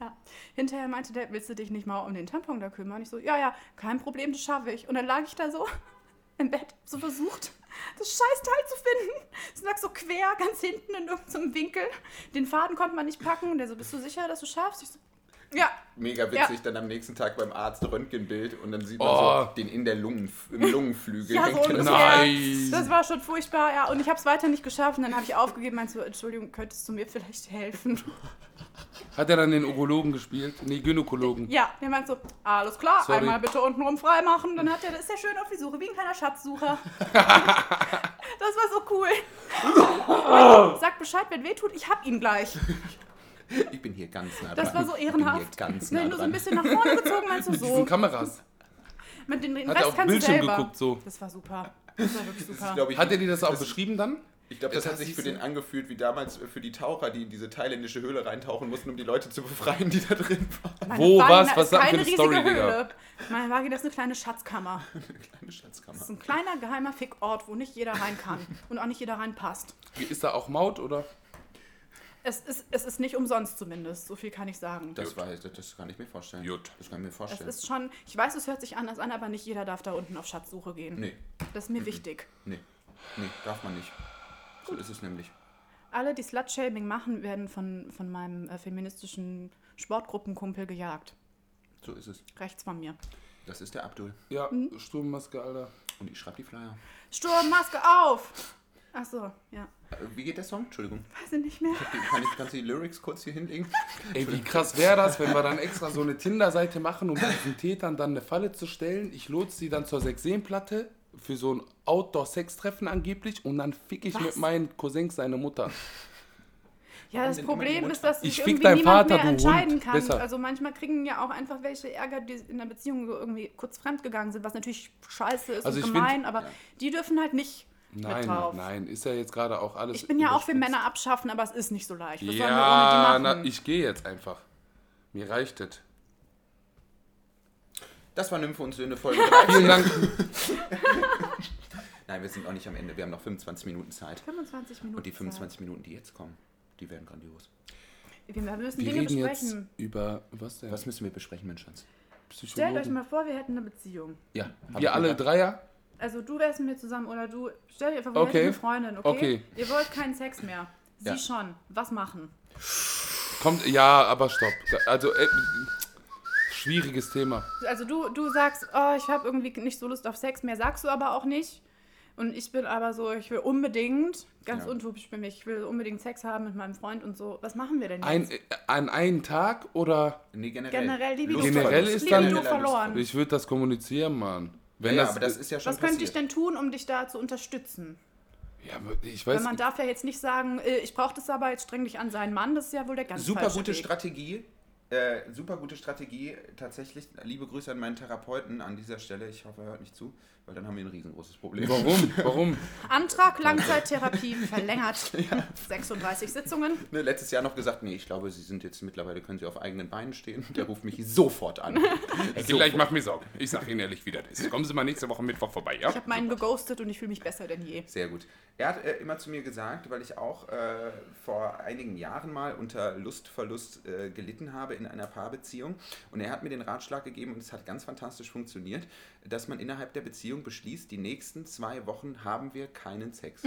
C: ja, hinterher meinte der, willst du dich nicht mal um den Tampon da kümmern? Ich so, ja, ja, kein Problem, das schaffe ich. Und dann lag ich da so im Bett, so versucht, das Scheißteil zu finden. Es lag so quer, ganz hinten in irgendeinem Winkel. Den Faden konnte man nicht packen. Und der so, bist du sicher, dass du schaffst? Ich so, ja.
A: Mega
C: Ja.
A: witzig, dann am nächsten Tag beim Arzt Röntgenbild und dann sieht man
B: Oh.
A: so den in der Lungen, im Lungenflügel.
C: Ja, so ungefähr.
B: Nice.
C: Das war schon furchtbar, ja. Und ich habe es weiter nicht geschafft. Und dann habe ich aufgegeben, meinte so, Entschuldigung, könntest du mir vielleicht helfen?
B: Hat er dann den Urologen gespielt? Nee, Gynäkologen.
C: Ja, der meint so, alles klar,
B: Sorry.
C: einmal bitte untenrum frei machen. Dann hat er, das ist ja schön auf die Suche, wie ein kleiner Schatzsucher. das war so cool. Sag Bescheid, wenn weh tut, ich hab ihn gleich.
A: Ich bin hier ganz nah dran.
C: Das war so
A: Ich bin hier
C: ehrenhaft.
A: ganz
C: Wenn
A: nah
C: du so ein bisschen nach vorne gezogen meinst du
B: Mit diesen
C: so.
B: Kameras.
C: Mit den, den
B: Hat er
C: Rest
B: auf
C: kannst du
B: Bildschirm geguckt so?
C: Das war super. Das war wirklich super.
A: ich,
B: Hat er dir das auch beschrieben dann?
A: Ich glaube, das,
B: Das
A: hat sich für den angefühlt wie damals für die Taucher, die in diese thailändische Höhle reintauchen mussten, um die Leute zu befreien, die da drin waren.
C: Meine
B: Wo,
C: Vagina
B: was? Was
C: ist
B: sagt
C: keine
B: für eine Story,
C: riesige
B: Digga?
C: Höhle. Meine Vagina ist eine kleine Schatzkammer.
A: Eine kleine Schatzkammer.
C: Das ist ein kleiner geheimer Fickort, wo nicht jeder rein kann und auch nicht jeder reinpasst.
B: Ist da auch Maut oder?
C: Es ist, es ist nicht umsonst zumindest, so viel kann ich sagen.
A: Das, war, das, das kann ich mir vorstellen.
B: Gut.
A: Das kann ich mir
C: Es
A: vorstellen.
C: ist schon, ich weiß, es hört sich anders an, aber nicht jeder darf da unten auf Schatzsuche gehen.
A: nee,
C: Das ist mir wichtig.
A: nee, nee, darf man nicht. So ist es nämlich.
C: Alle, die Slut-Shaming machen, werden von, von meinem äh, feministischen Sportgruppenkumpel gejagt.
A: So ist es.
C: Rechts von mir.
A: Das ist der Abdul.
B: Ja, Sturmmaske, Alter.
A: Und ich schreibe die Flyer.
C: Sturm, Maske auf! Ach so, ja.
A: Wie geht der Song? Entschuldigung.
C: Weiß ich nicht mehr.
A: Die- Kann ich, kannst du die Lyrics kurz hier hinlegen?
B: Ey, wie krass wäre das, wenn wir dann extra so eine Tinder-Seite machen, um diesen Tätern dann eine Falle zu stellen. Ich lotse sie dann zur Sexenplatte für so ein Outdoor-Sex-Treffen angeblich und dann fick ich
C: Was?
B: mit meinen Cousins seine Mutter.
C: Ja, das Problem ist, dass
B: Ich
C: sich irgendwie niemand
B: Vater,
C: mehr entscheiden
B: Hund.
C: kann.
B: Besser.
C: Also manchmal kriegen ja auch einfach welche Ärger, die in der Beziehung so irgendwie kurz fremdgegangen sind, was natürlich scheiße ist
B: Also
C: und
B: ich
C: gemein,
B: find-
C: aber
A: ja.
C: die dürfen halt nicht
B: Nein,
C: mit drauf.
B: nein, ist ja jetzt gerade auch alles.
C: Ich bin ja auch für. Männer abschaffen, aber es ist nicht so leicht. Was sollen wir
B: Ja,
C: ohne die
B: na,
C: machen?
B: ich gehe jetzt einfach. Mir reicht es.
A: Das war Nymphe und Söhne Folge 13.
B: Vielen Dank.
A: Nein, wir sind noch nicht am Ende. Wir haben noch 25 Minuten Zeit.
C: 25 Minuten.
A: Und die
C: Zeit.
A: 25 Minuten, die jetzt kommen, die werden grandios.
C: Wir müssen
B: Wir
C: Dinge
B: reden jetzt
C: besprechen.
B: über was denn?
A: Was müssen wir besprechen, mein Schatz?
C: Stellt euch mal vor, wir hätten eine Beziehung.
A: Ja.
B: Wir alle. Dreier?
C: Also du wärst mit mir zusammen oder du, stell dir einfach vor,
B: Okay.
C: wir hätten eine Freundin, okay?
B: Okay.
C: Ihr wollt keinen Sex mehr. Sie
A: Ja.
C: schon. Was machen?
B: Kommt, ja, aber stopp. Also, äh, schwieriges Thema.
C: Also du, du sagst, oh, ich habe irgendwie nicht so Lust auf Sex mehr, sagst du aber auch nicht. Und ich bin aber so, ich will unbedingt, ganz
A: Ja.
C: untypisch für mich, ich will unbedingt Sex haben mit meinem Freund und so. Was machen wir denn jetzt?
B: Ein, äh, an einen Tag oder
A: Nee, generell.
C: Generell Libido.
B: Generell ist
C: Libido
B: dann-
C: verloren.
B: Ich würde das kommunizieren, Mann. Wenn
A: ja,
B: das,
A: aber das ist ja schon
C: Was könnte ich
A: passiert.
C: denn tun, um dich da zu unterstützen?
B: ja, ich weiß
C: Weil man darf ja jetzt nicht sagen, äh, ich brauche das aber, jetzt streng dich an seinen Mann, das ist ja wohl der ganz
A: Super gute
C: Weg.
A: Strategie. Äh, super gute Strategie. Tatsächlich, liebe Grüße an meinen Therapeuten an dieser Stelle. Ich hoffe, er hört nicht zu, weil dann haben wir ein riesengroßes Problem.
B: Warum? Warum?
C: Antrag Langzeittherapie verlängert. 36 Sitzungen.
A: Ne, letztes Jahr noch gesagt, nee, ich glaube, sie sind jetzt mittlerweile, können sie auf eigenen Beinen stehen. Der ruft mich sofort an.
B: Herr Kinder, ich mach mir Sorgen. Ich sag Ihnen ehrlich, wie das ist. Kommen Sie mal nächste Woche Mittwoch vorbei, ja?
C: Ich habe meinen geghostet und ich fühle mich besser denn je.
A: Sehr gut. Er hat äh, immer zu mir gesagt, weil ich auch äh, vor einigen Jahren mal unter Lustverlust äh, gelitten habe in einer Paarbeziehung. Und er hat mir den Ratschlag gegeben, und es hat ganz fantastisch funktioniert, dass man innerhalb der Beziehung beschließt, die nächsten zwei Wochen haben wir keinen Sex.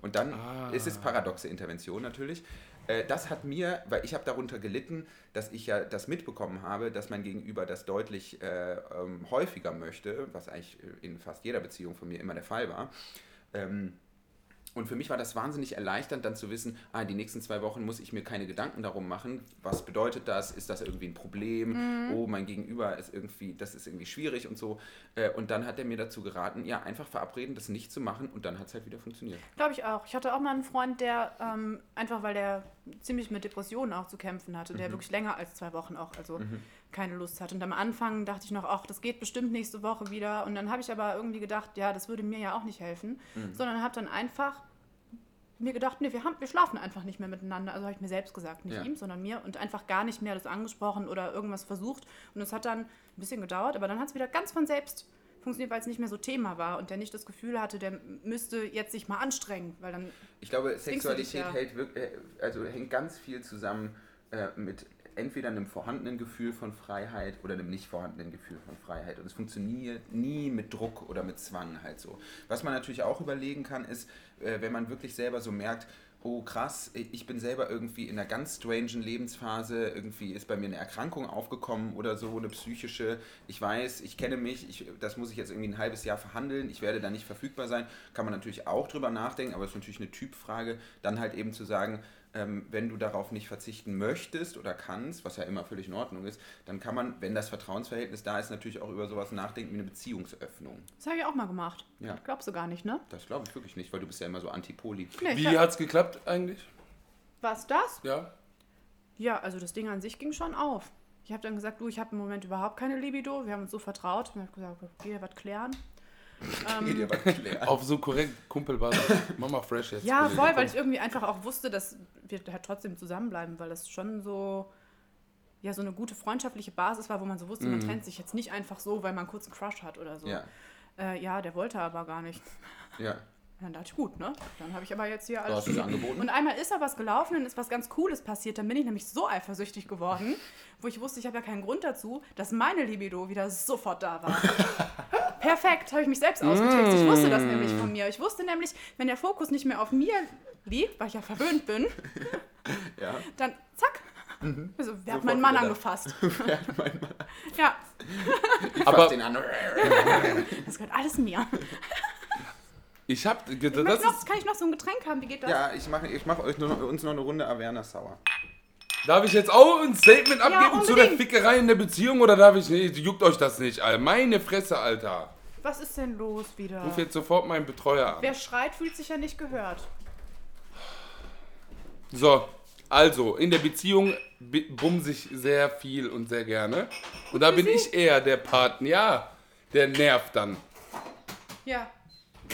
A: Und dann ist es paradoxe Intervention natürlich. Äh, Das hat mir, weil ich habe darunter gelitten, dass ich ja das mitbekommen habe, dass mein Gegenüber das deutlich äh, ähm, häufiger möchte, was eigentlich in fast jeder Beziehung von mir immer der Fall war. Ähm, und für mich war das wahnsinnig erleichternd, dann zu wissen, ah, die nächsten zwei Wochen muss ich mir keine Gedanken darum machen, was bedeutet das, ist das irgendwie ein Problem, oh, mein Gegenüber ist irgendwie, das ist irgendwie schwierig und so. Äh, Und dann hat er mir dazu geraten, ja, einfach verabreden, das nicht zu machen und dann hat es halt wieder funktioniert.
C: Glaube ich auch. Ich hatte auch mal einen Freund, der ähm, einfach, weil der ziemlich mit Depressionen auch zu kämpfen hatte, der wirklich länger als zwei Wochen auch, also keine Lust hat. Und am Anfang dachte ich noch, ach, das geht bestimmt nächste Woche wieder. Und dann habe ich aber irgendwie gedacht, ja, das würde mir ja auch nicht helfen, sondern habe dann einfach mir gedacht, nee, wir, haben, wir schlafen einfach nicht mehr miteinander. Also habe ich mir selbst gesagt, nicht
A: Ja.
C: ihm, sondern mir. Und einfach gar nicht mehr das angesprochen oder irgendwas versucht. Und es hat dann ein bisschen gedauert, aber dann hat es wieder ganz von selbst funktioniert, weil es nicht mehr so Thema war und der nicht das Gefühl hatte, der müsste jetzt sich mal anstrengen, weil dann
A: Ich glaube,
C: dich,
A: Sexualität
C: ja.
A: hält wirklich, also hängt ganz viel zusammen äh, mit entweder einem vorhandenen Gefühl von Freiheit oder einem nicht vorhandenen Gefühl von Freiheit. Und es funktioniert nie mit Druck oder mit Zwang halt so. Was man natürlich auch überlegen kann, ist, äh, wenn man wirklich selber so merkt, oh krass, ich bin selber irgendwie in einer ganz strangen Lebensphase, irgendwie ist bei mir eine Erkrankung aufgekommen oder so, eine psychische, ich weiß, ich kenne mich, ich, das muss ich jetzt irgendwie ein halbes Jahr verhandeln, ich werde da nicht verfügbar sein, kann man natürlich auch drüber nachdenken, aber es ist natürlich eine Typfrage, dann halt eben zu sagen, ähm, wenn du darauf nicht verzichten möchtest oder kannst, was ja immer völlig in Ordnung ist, dann kann man, wenn das Vertrauensverhältnis da ist, natürlich auch über sowas nachdenken wie eine Beziehungsöffnung.
C: Das habe ich auch mal gemacht.
A: Ja.
C: Glaubst du gar nicht, ne?
A: Das glaube ich wirklich nicht, weil du bist ja immer so antipoli.
C: Nee,
B: Wie
C: hab,
B: hat's geklappt eigentlich?
C: was das?
B: Ja.
C: Ja, also das Ding an sich ging schon auf. Ich habe dann gesagt, du, ich habe im Moment überhaupt keine Libido. Wir haben uns so vertraut. Und ich habe gesagt, okay, was klären.
A: Klären.
B: Auf so korrekt Kumpelbasis. Mama fresh jetzt.
C: Ja, voll, weil ich irgendwie einfach auch wusste, dass wir halt trotzdem zusammenbleiben, weil das schon so, ja, so eine gute freundschaftliche Basis war, wo man so wusste, man trennt sich jetzt nicht einfach so, weil man kurz einen Crush hat oder so.
A: Ja,
C: Äh, ja der wollte aber gar nicht.
A: ja.
C: Und dann dachte ich, gut, ne? Dann habe ich aber jetzt hier
A: Du
C: alles.
A: hast es angeboten.
C: Und einmal ist da was gelaufen, dann ist was ganz Cooles passiert. Dann bin ich nämlich so eifersüchtig geworden, wo ich wusste, ich habe ja keinen Grund dazu, dass meine Libido wieder sofort da war. Perfekt, habe ich mich selbst ausgetrickst. Ich wusste das nämlich von mir. Ich wusste nämlich, wenn der Fokus nicht mehr auf mir liegt, weil ich ja verwöhnt bin,
A: Ja.
C: dann zack. Also, wer hat meinen Mann
A: wieder
C: angefasst? Ja,
A: Ich
B: Aber-
A: den an.
C: das gehört alles mir.
B: Ich hab.
C: Ich
B: Das
C: noch,
B: ist,
C: kann ich noch so ein Getränk haben? Wie geht das?
A: Ja, ich mache ich mach euch nur, uns noch eine Runde Averna Sauer.
B: darf ich jetzt auch ein Statement abgeben zu der. Fickerei in der Beziehung oder darf ich nicht? Juckt euch das nicht, Alter. Meine Fresse, Alter.
C: Was ist denn los wieder?
B: Ruf jetzt sofort meinen Betreuer an.
C: Wer schreit, fühlt sich ja nicht gehört.
B: So, also, in der Beziehung bumse ich sehr viel und sehr gerne. Und da bin ich eher der Partner, ja, der nervt dann.
C: Ja.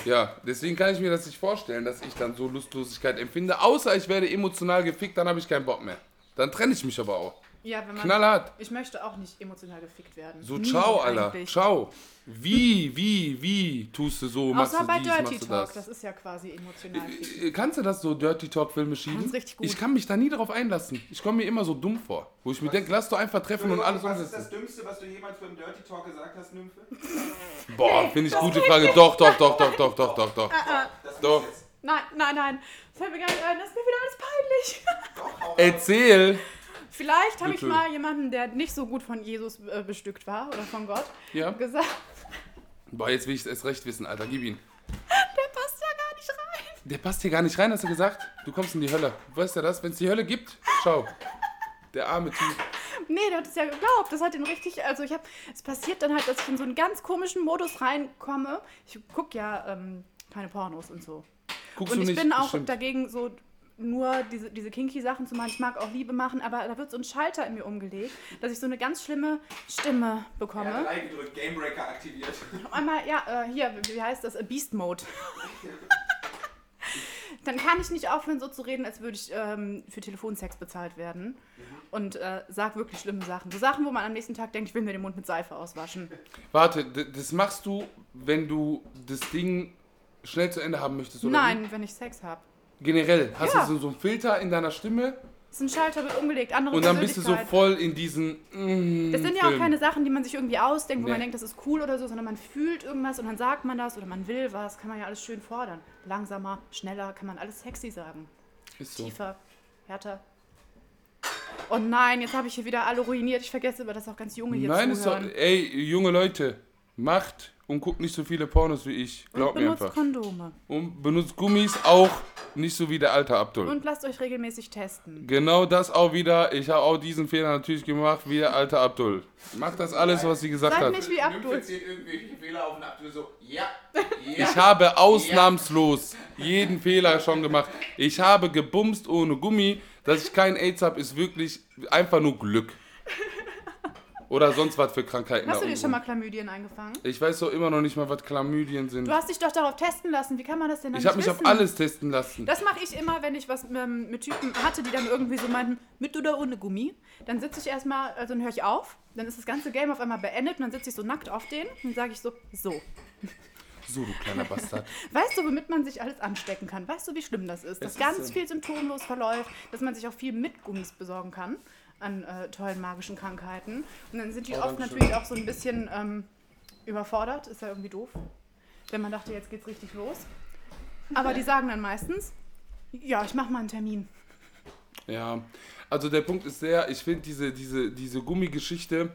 B: Ja, deswegen kann ich mir das nicht vorstellen, dass ich dann so Lustlosigkeit empfinde. Außer ich werde emotional gefickt, dann habe ich keinen Bock mehr. Dann trenne ich mich aber auch.
C: Ja, wenn man.
B: Knallhart.
C: Ich möchte auch nicht emotional gefickt werden.
B: So,
C: Nie
B: ciao, Alter.
C: eigentlich.
B: Ciao. Wie, wie, wie tust du so, machst
C: Außer
B: du
C: bei
B: dies,
C: Dirty
B: machst du
C: Talk,
B: das?
C: das ist ja quasi emotional ficken.
B: Äh, Kannst du das so Dirty Talk Filme schieben?
C: Kann's richtig gut.
B: Ich kann mich da nie drauf einlassen. Ich komme mir immer so dumm vor. Wo ich mir denke, lass doch einfach treffen und alles umsetzen.
A: Dümmste, was du jemals beim Dirty Talk gesagt hast, Nymphe?
B: Boah, finde ich gute Frage. Doch, doch, doch, doch, doch, doch, doch, doch.
A: Das
B: Doch.
A: muss jetzt.
C: Nein, nein, nein. Das fällt mir gar nicht ein. Das ist mir wieder alles peinlich.
A: Doch, hau raus.
B: Erzähl.
C: Vielleicht habe ich mal jemanden, der nicht so gut von Jesus äh, bestückt war oder von Gott,
B: Ja.
C: gesagt,
B: Boah, jetzt will ich es erst recht wissen, Alter. Gib ihn.
C: der passt ja gar nicht rein.
B: Der passt hier gar nicht rein, hast du gesagt? Du kommst in die Hölle. Weißt du das? Wenn es die Hölle gibt, schau. Der arme Typ.
C: Nee, der hat es ja geglaubt. Das hat ihn richtig. Also, ich habe. Es passiert dann halt, dass ich in so einen ganz komischen Modus reinkomme. Ich gucke ja ähm, keine Pornos und so.
B: Guckst
C: Und
B: du
C: ich
B: nicht?
C: bin auch
B: Bestimmt.
C: dagegen, so nur diese, diese kinky Sachen zu machen. Ich mag auch Liebe machen, aber da wird so ein Schalter in mir umgelegt, dass ich so eine ganz schlimme Stimme bekomme.
A: R3 gedrückt, Gamebreaker aktiviert.
C: Auf einmal, ja, äh, hier, wie wie heißt das? Äh, Beast Mode. Dann kann ich nicht aufhören, so zu reden, als würde ich ähm, für Telefonsex bezahlt werden. Und äh, sag wirklich schlimme Sachen. So Sachen, wo man am nächsten Tag denkt, ich will mir den Mund mit Seife auswaschen.
B: Warte, das machst du, wenn du das Ding schnell zu Ende haben möchtest, oder?
C: Nein, wenn ich Sex habe.
B: Generell. Hast
C: Ja.
B: du so, so einen Filter in deiner Stimme
C: ist ein Schalter wird umgelegt, andere
B: und dann bist du so voll in diesen. Mm,
C: Das sind ja auch
B: Film.
C: keine Sachen, die man sich irgendwie ausdenkt, wo
B: Nee.
C: man denkt, das ist cool oder so, sondern man fühlt irgendwas und dann sagt man das oder man will was, kann man ja alles schön fordern. Langsamer, schneller, kann man alles sexy sagen.
B: Ist so.
C: Tiefer, härter. Oh nein, jetzt habe ich hier wieder alle ruiniert. Ich vergesse immer, dass auch ganz junge hier
B: Nein, ist doch,
C: zuhören.
B: ey, junge Leute, macht und guckt nicht so viele Pornos wie ich.
C: und
B: Glaubt mir
C: benutzt
B: einfach.
C: Kondome.
B: Und benutzt Gummis auch nicht so wie der alte Abdul.
C: Und lasst euch regelmäßig testen.
B: Genau das auch wieder. Ich habe auch diesen Fehler natürlich gemacht wie der alte Abdul. Macht das alles, was sie gesagt
C: Seid
B: hat.
C: nicht wie Abdul.
A: Fehler auf und Abdul so, ja, ja.
B: Ich habe ausnahmslos jeden Fehler schon gemacht. Ich habe gebumst ohne Gummi. Dass ich kein AIDS habe, ist wirklich einfach nur Glück. Oder sonst was für Krankheiten.
C: Hast du dir schon mal Chlamydien eingefangen?
B: Ich weiß doch immer noch nicht mal, was Chlamydien sind.
C: Du hast dich doch darauf testen lassen. Wie kann man das denn dann
B: Ich habe mich auf
C: wissen?
B: alles testen lassen.
C: Das mache ich immer, wenn ich was ähm, mit Typen hatte, die dann irgendwie so meinten, mit oder ohne Gummi. Dann sitze ich erstmal, also dann höre ich auf, dann ist das ganze Game auf einmal beendet und dann sitze ich so nackt auf den und sage ich so, so.
B: So, du kleiner Bastard.
C: Weißt du, womit man sich alles anstecken kann? Weißt du, wie schlimm das ist? Dass
B: Es ist
C: ganz
B: so.
C: viel symptomlos verläuft, dass man sich auch viel mit Gummis besorgen kann an äh, tollen magischen Krankheiten. Und dann sind die
B: Oh,
C: oft natürlich auch so ein bisschen ähm, überfordert. Ist ja irgendwie doof. Wenn man dachte, jetzt geht's richtig los. Aber die sagen dann meistens, ja, ich mache mal einen Termin.
B: Ja, also der Punkt ist sehr, ich finde diese, diese, diese Gummigeschichte,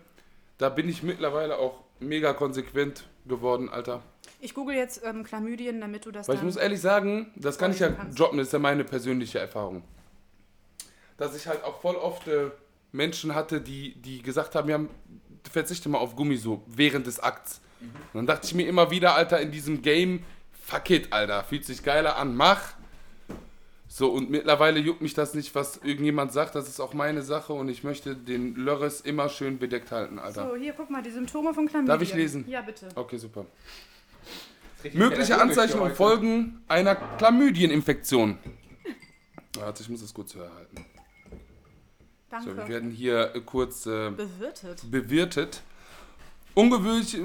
B: da bin ich mittlerweile auch mega konsequent geworden, Alter.
C: Ich google jetzt ähm, Chlamydien, damit du das
B: Weil ich muss ehrlich sagen, das kann ich ja
C: kannst.
B: droppen, das ist ja meine persönliche Erfahrung. Dass ich halt auch voll oft äh, Menschen hatte, die, die gesagt haben, ja, verzichte mal auf Gummi so während des Akts. Und dann dachte ich mir immer wieder, Alter, in diesem Game, fuck it, Alter, fühlt sich geiler an, mach. So, und mittlerweile juckt mich das nicht, was irgendjemand sagt, das ist auch meine Sache und ich möchte den Lörres immer schön bedeckt halten, Alter.
C: so, hier, guck mal, die Symptome von Chlamydien.
B: Darf ich lesen?
C: Ja, bitte.
B: Okay, super. Mögliche Anzeichen und. Folgen einer Chlamydieninfektion. Warte, ich muss das kurz herhalten. So, wir
C: Danke.
B: werden hier äh, kurz äh,
C: Bewirtet.
B: bewirtet. Ungewöhnlich,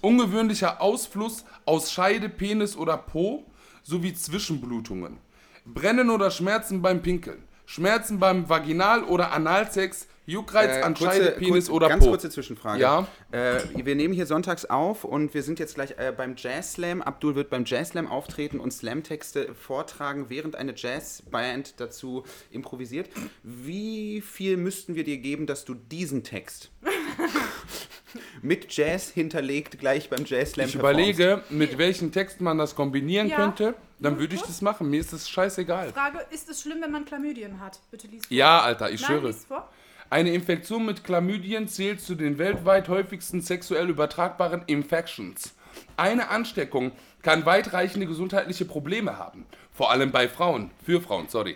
B: ungewöhnlicher Ausfluss aus Scheide, Penis oder Po sowie Zwischenblutungen. Brennen oder Schmerzen beim Pinkeln. Schmerzen beim Vaginal- oder Analsex. Juckreiz
A: Äh,
B: an
A: kurze-
B: Scheide, Penis
A: kurz-
B: oder
A: ganz
B: Po.
A: kurze Zwischenfrage.
B: Ja.
A: Äh, wir nehmen hier sonntags auf und wir sind jetzt gleich äh, beim Jazz Slam. Abdul wird beim Jazz Slam auftreten und Slam-Texte vortragen, während eine Jazzband dazu improvisiert. Wie viel müssten wir dir geben, dass du diesen Text mit Jazz hinterlegt gleich beim Jazz Slam
B: Ich überlege, mit welchen Texten man das kombinieren
C: Ja.
B: könnte. Dann würde ich das machen. Mir ist das scheißegal.
C: Frage, ist es schlimm, wenn man Chlamydien hat? Bitte lies vor.
B: Ja, Alter, ich
C: Nein,
B: schwöre.
C: lies vor.
B: Eine Infektion mit Chlamydien zählt zu den weltweit häufigsten sexuell übertragbaren Infections. Eine Ansteckung kann weitreichende gesundheitliche Probleme haben, vor allem bei Frauen, für Frauen, sorry.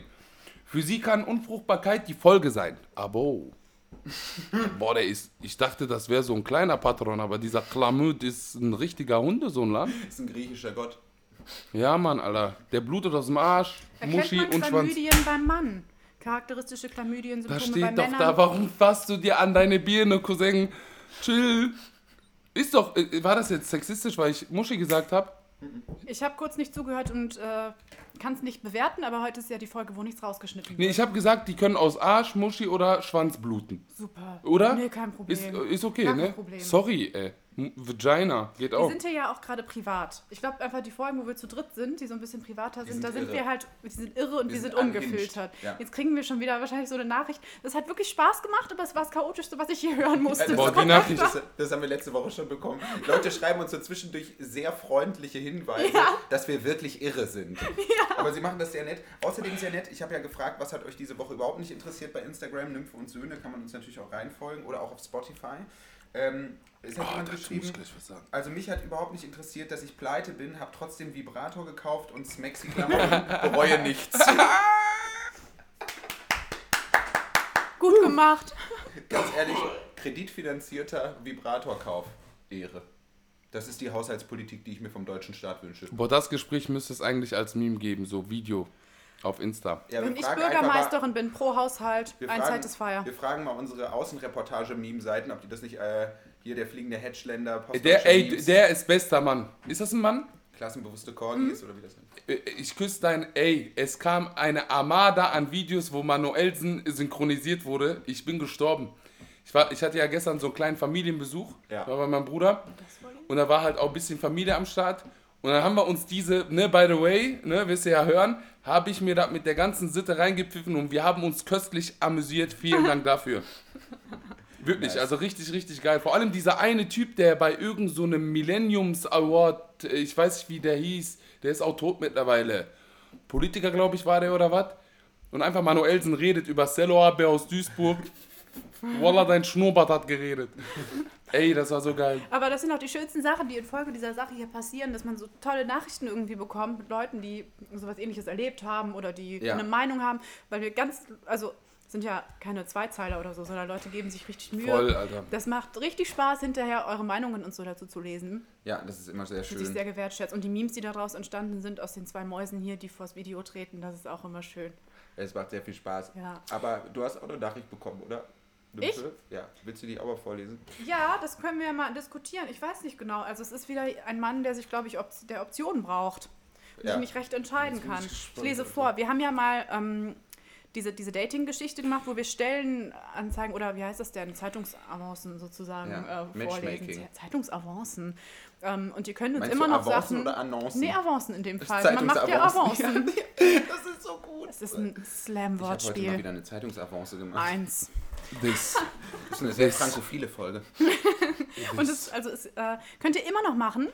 B: Für sie kann Unfruchtbarkeit die Folge sein. Abo. Boah, der ist, ich dachte, das wäre so ein kleiner Patron, aber dieser Chlamyd ist ein richtiger Hundesohn, Land.
A: Das ist ein griechischer Gott.
B: Ja, Mann, Alter. Der blutet aus dem Arsch,
C: Erkennt
B: Muschi
C: man
B: und Schwanz.
C: Chlamydien beim Mann? Charakteristische
B: Da
C: Chlamydien-Symptome bei
B: steht doch
C: Männern?
B: da, warum fasst du dir an deine Birne, Cousin? Chill. Ist doch, äh, war das jetzt sexistisch, weil ich Muschi gesagt habe?
C: Ich habe kurz nicht zugehört und äh, kann es nicht bewerten, aber heute ist ja die Folge, wo nichts rausgeschnitten wird.
B: Nee, ich habe gesagt, die können aus Arsch, Muschi oder Schwanz bluten.
C: Super.
B: Oder?
C: Nee, kein Problem.
B: Ist, äh, ist okay,
C: Gar kein
B: ne?
C: Problem.
B: Sorry, ey. M- Vagina geht
C: Wir
B: auch.
C: sind hier ja auch gerade privat. Ich glaube einfach die Folgen, wo wir zu dritt sind, die so ein bisschen privater sind,
A: sind
C: da sind
A: irre.
C: wir halt, wir sind irre und wir,
A: Wir
C: sind,
A: sind
C: ungefiltert.
A: Ja.
C: Jetzt kriegen wir schon wieder wahrscheinlich so eine Nachricht. Das hat wirklich Spaß gemacht, aber es war das chaotischste, was ich hier hören musste.
B: Boah,
A: das,
B: die Nachricht-
A: das, das haben wir letzte Woche schon bekommen. Leute schreiben uns so zwischendurch sehr freundliche Hinweise,
C: Ja.
A: dass wir wirklich irre sind. Aber sie machen das sehr nett. Außerdem sehr nett, ich habe ja gefragt, was hat euch diese Woche überhaupt nicht interessiert bei Instagram, Nymphe und Söhne, kann man uns natürlich auch reinfolgen oder auch auf Spotify. Ähm, es hat
B: Oh,
A: jemand geschrieben,
B: ich gleich was sagen.
A: also mich hat überhaupt nicht interessiert, dass ich pleite bin, habe trotzdem Vibrator gekauft und Smexi-Klamotten, bereue nichts.
C: Gut gemacht.
A: Ganz ehrlich, kreditfinanzierter Vibratorkauf. Ehre. Das ist die Haushaltspolitik, die ich mir vom deutschen Staat wünsche.
B: Boah, das Gespräch müsste es eigentlich als Meme geben, so Video auf Insta.
A: Ja,
C: Wenn ich Bürgermeisterin bin, pro Haushalt, ein Satisfier.
A: Wir fragen mal unsere Außenreportage-Meme-Seiten, ob die das nicht äh, hier der fliegende Hedgeländer,
B: Der, ey,
A: Memes,
B: der ist bester Mann. Ist das ein Mann?
A: klassenbewusste Corgis oder wie das nennt.
B: Äh, Ich küsse dein, ey, es kam eine Armada an Videos, wo Manuelsen synchronisiert wurde. Ich bin gestorben. Ich, war, ich hatte ja gestern so einen kleinen Familienbesuch,
A: Ja.
B: war bei meinem Bruder. Und da war halt auch ein bisschen Familie am Start. Und dann haben wir uns diese, ne, by the way, ne, wirst du ja hören, habe ich mir da mit der ganzen Sitte reingepfiffen und wir haben uns köstlich amüsiert. Vielen Dank dafür. Wirklich,
A: Nice.
B: also richtig, richtig geil. Vor allem dieser eine Typ, der bei irgendeinem so einem Millenniums Award, äh, ich weiß nicht, wie der hieß, der ist auch tot mittlerweile. Politiker, glaube ich, war der oder was? Und einfach Manuelsen redet über Cello Abe aus Duisburg. Wallah, dein Schnurrbart hat geredet. Ey, das war so geil.
C: Aber das sind auch die schönsten Sachen, die infolge dieser Sache hier passieren, dass man so tolle Nachrichten irgendwie bekommt mit Leuten, die sowas ähnliches erlebt haben oder die
A: Ja.
C: eine Meinung haben, weil wir ganz, also sind ja keine Zweizeiler oder so, sondern Leute geben sich richtig Mühe.
B: Voll, Alter.
C: Das macht richtig Spaß, hinterher eure Meinungen und so dazu zu lesen.
A: Ja, das ist immer sehr
C: Fühlt sich
A: schön.
C: sehr gewertschätzt. Und die Memes, die daraus entstanden sind, aus den zwei Mäusen hier, die vors Video treten, das ist auch immer schön.
A: Es macht sehr viel Spaß.
C: Ja.
A: Aber du hast auch eine Nachricht bekommen, oder?
C: Ich?
A: Ja. Willst du die mal vorlesen?
C: Ja, das können wir ja mal diskutieren. Ich weiß nicht genau. Also es ist wieder ein Mann, der sich, glaube ich, Op der Optionen braucht. Und
A: Ja.
C: sich nicht recht entscheiden kann.
A: ich
C: Ich lese vor. Wir haben ja mal ähm, diese, diese Dating-Geschichte gemacht, wo wir Stellenanzeigen oder wie heißt das denn? Zeitungsavancen sozusagen
A: Ja,
C: äh, vorlesen. Zeitungsavancen. Ähm, und ihr könnt uns
A: Meinst
C: immer noch
A: Avancen
C: Sachen...
A: oder Annoncen?
C: Nee, Avancen in dem
A: Das
C: Fall. Man macht ja. Avancen.
A: Das ist so gut.
C: Das ist ein
A: Ich habe heute mal
C: Slam-Wortspiel.
A: wieder eine Zeitungsavance gemacht.
C: Eins.
B: Das.
A: Das ist eine sehr
B: Das-
A: frankophile Folge.
C: Und es, also es, äh, könnt ihr immer noch machen.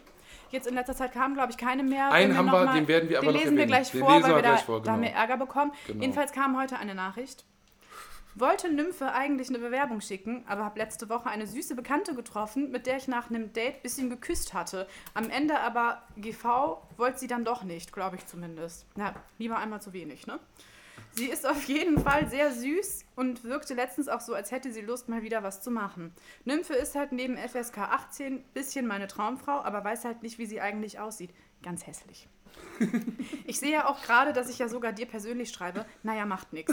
C: Jetzt in letzter Zeit kamen, glaube ich, keine mehr.
B: Einen haben
C: noch
B: wir,
C: mal-
B: den werden wir aber
C: den
B: noch
C: lesen wir
B: erwähnen.
C: gleich
B: Den
C: vor,
B: lesen
C: weil
B: wir
C: wir da, da haben wir
B: genau.
C: Ärger bekommen.
B: Genau.
C: Jedenfalls kam heute eine Nachricht. Wollte Nymphe eigentlich eine Bewerbung schicken, aber habe letzte Woche eine süße Bekannte getroffen, mit der ich nach einem Date ein bisschen geküsst hatte. Am Ende aber GV wollte sie dann doch nicht, glaube ich zumindest. Na, lieber einmal zu wenig, ne? Sie ist auf jeden Fall sehr süß und wirkte letztens auch so, als hätte sie Lust, mal wieder was zu machen. Nymphe ist halt neben FSK 18 bisschen meine Traumfrau, aber weiß halt nicht, wie sie eigentlich aussieht. Ganz hässlich. Ich sehe ja auch gerade, dass ich ja sogar dir persönlich schreibe. Naja, macht nichts.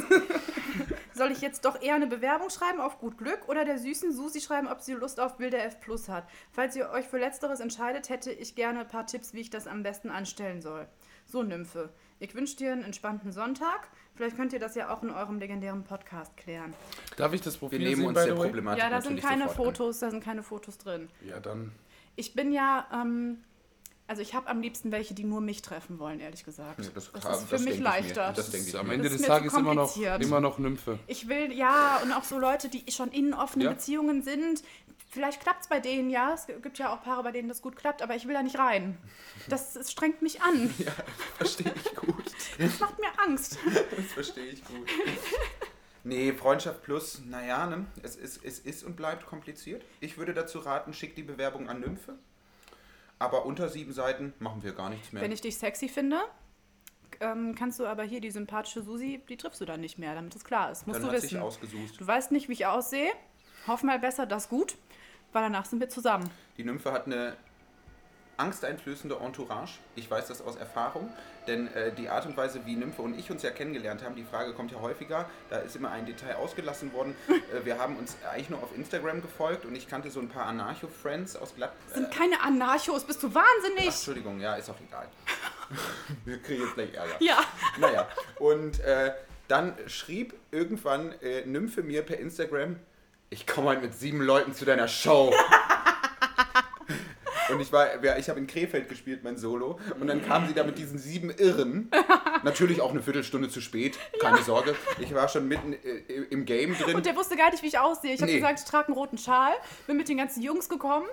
C: Soll ich jetzt doch eher eine Bewerbung schreiben auf gut Glück oder der süßen Susi schreiben, ob sie Lust auf Bilder F Plus hat? Falls ihr euch für Letzteres entscheidet, hätte ich gerne ein paar Tipps, wie ich das am besten anstellen soll. So, Nymphe. Ich wünsche dir einen entspannten Sonntag. Vielleicht könnt ihr das ja auch in eurem legendären Podcast klären.
B: Darf ich das
A: Wir
B: Profil
A: nehmen
B: sehen,
A: uns
B: by
A: der? Problematik
C: Ja, da sind keine
A: an.
C: Fotos, da sind keine Fotos drin.
B: Ja, dann.
C: Ich bin ja, ähm, also ich habe am liebsten welche, die nur mich treffen wollen, ehrlich gesagt.
A: Ja, das-
C: das,
A: das
C: ist für mich
A: denke ich mir.
C: leichter.
A: Das denke ich
B: Am. Ende
C: Das
B: des Tages immer noch, immer noch Nymphe.
C: Ich will, ja, und auch so Leute, die schon in offenen
B: Ja.
C: Beziehungen sind. Vielleicht klappt es bei denen, ja. Es gibt ja auch Paare, bei denen das gut klappt, aber ich will da nicht rein. Das, das strengt mich an.
A: Ja, verstehe ich gut.
C: Das macht mir Angst.
A: Das verstehe ich gut. Nee, Freundschaft plus, naja, ne? es, ist, es ist und bleibt kompliziert. Ich würde dazu raten, schick die Bewerbung an Nymphe. Aber unter sieben Seiten machen wir gar nichts mehr.
C: Wenn ich dich sexy finde, ähm, kannst du aber hier die sympathische Susi, die triffst du dann nicht mehr, damit es klar ist. Musst
A: Dann
C: du
A: hat sich
C: wissen.
A: ausgesucht.
C: Du weißt nicht, wie ich aussehe. Hoff mal besser, das gut, weil danach sind wir zusammen.
A: Die Nymphe hat eine angsteinflößende Entourage. Ich weiß das aus Erfahrung, denn äh, die Art und Weise, wie Nymphe und ich uns ja kennengelernt haben, die Frage kommt ja häufiger, da ist immer ein Detail ausgelassen worden. äh, wir haben uns eigentlich nur auf Instagram gefolgt und ich kannte so ein paar Anarcho-Friends aus Glatt...
C: Sind keine Anarchos, bist du wahnsinnig?
A: Ach, Entschuldigung, ja, ist auch egal. wir kriegen jetzt gleich Ärger.
C: Ja.
A: Naja, und äh, dann schrieb irgendwann äh, Nymphe mir per Instagram, ich komme heute mit sieben Leuten zu deiner Show. Und ich war, ja, ich habe in Krefeld gespielt, mein Solo. Und dann kam sie da mit diesen sieben Irren. Natürlich auch eine Viertelstunde zu spät, keine Sorge. Ich war schon mitten äh, im Game drin.
C: Und der wusste gar nicht, wie ich aussehe. Ich habe
A: Nee.
C: gesagt, ich trage einen roten Schal, bin mit den ganzen Jungs gekommen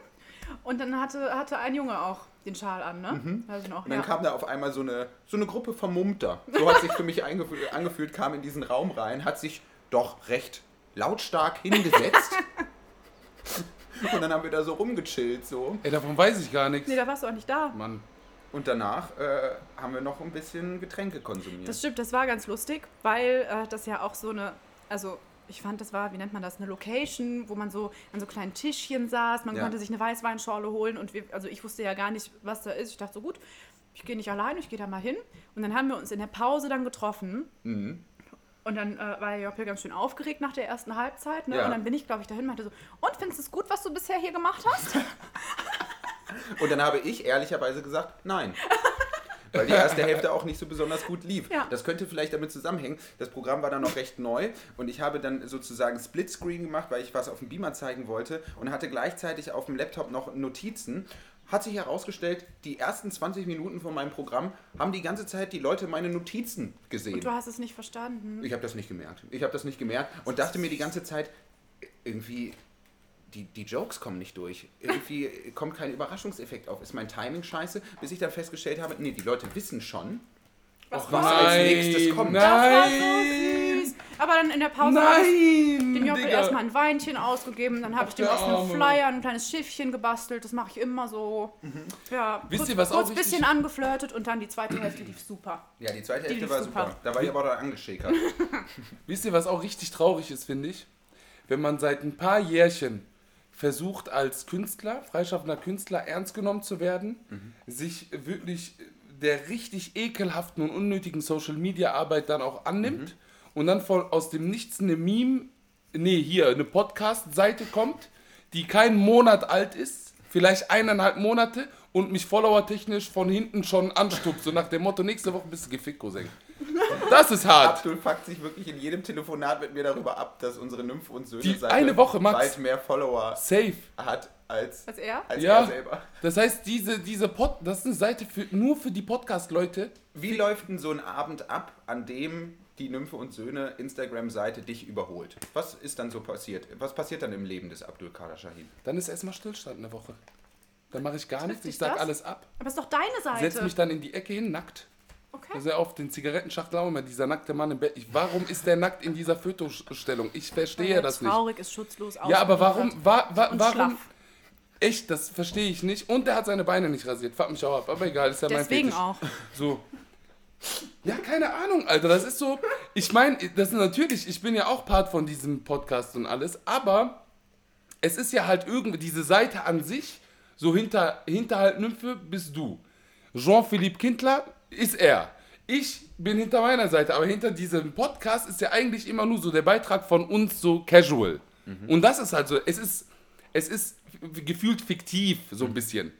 C: und dann hatte, hatte ein Junge auch den Schal an, ne? Weiß ich noch,
A: Und dann
C: ja.
A: kam da auf einmal so eine, so eine Gruppe Vermummter. So hat sich für mich angefühlt, kam in diesen Raum rein, hat sich doch recht lautstark hingesetzt. Und dann haben wir da so rumgechillt so.
B: Ey, davon weiß ich gar nichts.
C: Nee, da warst du auch nicht da.
B: Mann.
A: Und danach äh, haben wir noch ein bisschen Getränke konsumiert.
C: Das stimmt, das war ganz lustig, weil äh, das ja auch so eine, also ich fand, das war, wie nennt man das, eine Location, wo man so an so kleinen Tischchen saß, man
A: Ja.
C: konnte sich eine Weißweinschorle holen und wir, also ich wusste ja gar nicht, was da ist. Ich dachte so, gut, ich gehe nicht allein, ich gehe da mal hin. Und dann haben wir uns in der Pause dann getroffen.
A: Mhm.
C: Und dann äh, war Joppe ganz schön aufgeregt nach der ersten Halbzeit. Ne?
A: Ja.
C: Und dann bin ich, glaube ich, dahin und meinte so, und findest du es gut, was du bisher hier gemacht hast?
A: Und dann habe ich ehrlicherweise gesagt, nein. Weil die erste Hälfte auch nicht so besonders gut lief.
C: Ja.
A: Das könnte vielleicht damit zusammenhängen. Das Programm war dann noch recht neu und ich habe dann sozusagen Splitscreen gemacht, weil ich was auf dem Beamer zeigen wollte und hatte gleichzeitig auf dem Laptop noch Notizen. Hat sich herausgestellt, die ersten 20 Minuten von meinem Programm haben die ganze Zeit die Leute meine Notizen gesehen.
C: Und du hast es nicht verstanden.
A: Ich habe das nicht gemerkt. Ich habe das nicht gemerkt und dachte mir die ganze Zeit, irgendwie, die, die Jokes kommen nicht durch. Irgendwie kommt kein Überraschungseffekt auf. Ist mein Timing scheiße? Bis ich dann festgestellt habe, nee, die Leute wissen schon,
C: Was
A: was als nächstes kommt.
B: Nein!
C: Aber dann in der Pause habe ich
B: Nein!
C: dem
B: Digga.
C: erstmal ein Weinchen ausgegeben, dann habe ich dem einem
B: Arme.
C: Flyer ein kleines Schiffchen gebastelt. Das mache ich immer so. Ja,
B: Wisst
C: kurz,
B: ihr, was auch
C: kurz ein bisschen angeflirtet und dann die zweite Hälfte lief super.
A: Ja, die zweite
C: Die
A: Hälfte
C: lief
A: war
C: super.
A: super. Da war ich aber da angeschäkert.
B: Wisst ihr, was auch richtig traurig ist, finde ich? Wenn man seit ein paar Jährchen versucht, als Künstler, freischaffender Künstler, ernst genommen zu werden, sich wirklich der richtig ekelhaften und unnötigen Social-Media-Arbeit dann auch annimmt und dann von, aus dem Nichts eine Meme, nee, hier, eine Podcast-Seite kommt, die keinen Monat alt ist, vielleicht eineinhalb Monate und mich followertechnisch von hinten schon anstupst, so nach dem Motto, nächste Woche bist du gefickt, Cousin. Das ist hart.
A: Abdul fuckt sich wirklich in jedem Telefonat mit mir darüber ab, dass unsere Nymphe und Söhne
B: Die eine Woche, Max.
A: weit mehr Follower
B: Safe.
A: hat als,
C: Als er?
A: als
B: Ja.
A: er selber.
B: Das heißt, diese, diese Pod, das ist eine Seite für, nur für die Podcast-Leute.
A: Wie läuft denn so ein Abend ab, an dem die Nymphe und Söhne Instagram-Seite dich überholt? Was ist dann so passiert? Was passiert dann im Leben des Abdul Kader Shahid?
B: Dann ist erstmal Stillstand eine Woche. Dann mache ich gar nichts, ich sag
C: das?
B: alles ab,
C: Aber es ist doch deine Seite.
B: setze mich dann in die Ecke hin, nackt.
C: okay.
B: Sehr auf den Zigarettenschachtel auch immer, dieser nackte Mann im Bett. Ich, warum ist der nackt in dieser Fotostellung? Ich verstehe
C: Weil er
B: das nicht.
C: traurig ist, schutzlos
B: Ja, aber warum, wa, wa,
C: Und
B: warum?
C: schlaff.
B: Echt, das verstehe ich nicht. Und der hat seine Beine nicht rasiert. Fuck mich auch ab. Aber egal, ist ja mein
C: Deswegen
B: Fetisch.
C: auch.
B: So. Ja, keine Ahnung, Alter. Das ist so. Ich meine, das ist natürlich, ich bin ja auch Part von diesem Podcast und alles, aber es ist ja halt irgendwie diese Seite an sich, so hinter, hinterhalb Nymphe bist du. Jean-Philippe Kindler ist er. Ich bin hinter meiner Seite, aber hinter diesem Podcast ist ja eigentlich immer nur so der Beitrag von uns so casual. Und das ist halt so, es ist, es ist gefühlt fiktiv, so ein bisschen.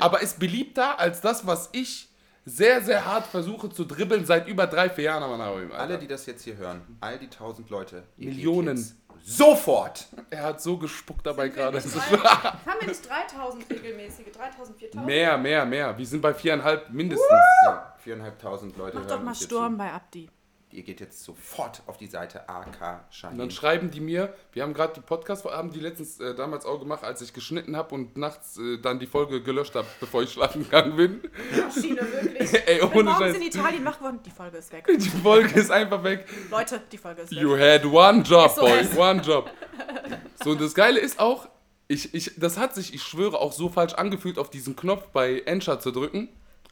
B: Aber ist beliebter als das, was ich sehr, sehr hart versuche zu dribbeln seit über drei, vier Jahren. Aber Alter.
A: Alle, die das jetzt hier hören, all die tausend Leute.
B: Millionen.
A: Sofort!
B: Er hat so gespuckt dabei gerade.
C: Haben wir nicht 3000 regelmäßige? 3000, 4000?
B: Mehr, mehr, mehr. Wir sind bei viereinhalb mindestens.
A: Ja, viereinhalbtausend Leute
C: Mach
A: hören
C: doch mal Sturm bei Abdi.
A: Ihr geht jetzt sofort auf die Seite AK
B: Und dann
A: Shahin.
B: schreiben die mir, wir haben gerade die Podcast, haben die letztens äh, damals auch gemacht, als ich geschnitten habe und nachts äh, dann die Folge gelöscht habe, bevor ich schlafen gegangen bin.
C: Maschine, wirklich.
B: Ey,
C: Wenn
B: ohne
C: morgens
B: Scheiß.
C: in Italien wach geworden, die Folge ist weg.
B: Die Folge ist einfach weg.
C: Leute, die Folge ist weg.
B: You had one job, boy,
C: SOS.
B: one job. So, und das Geile ist auch, ich, ich, das hat sich, ich schwöre, auch so falsch angefühlt, auf diesen Knopf bei Ensure zu drücken.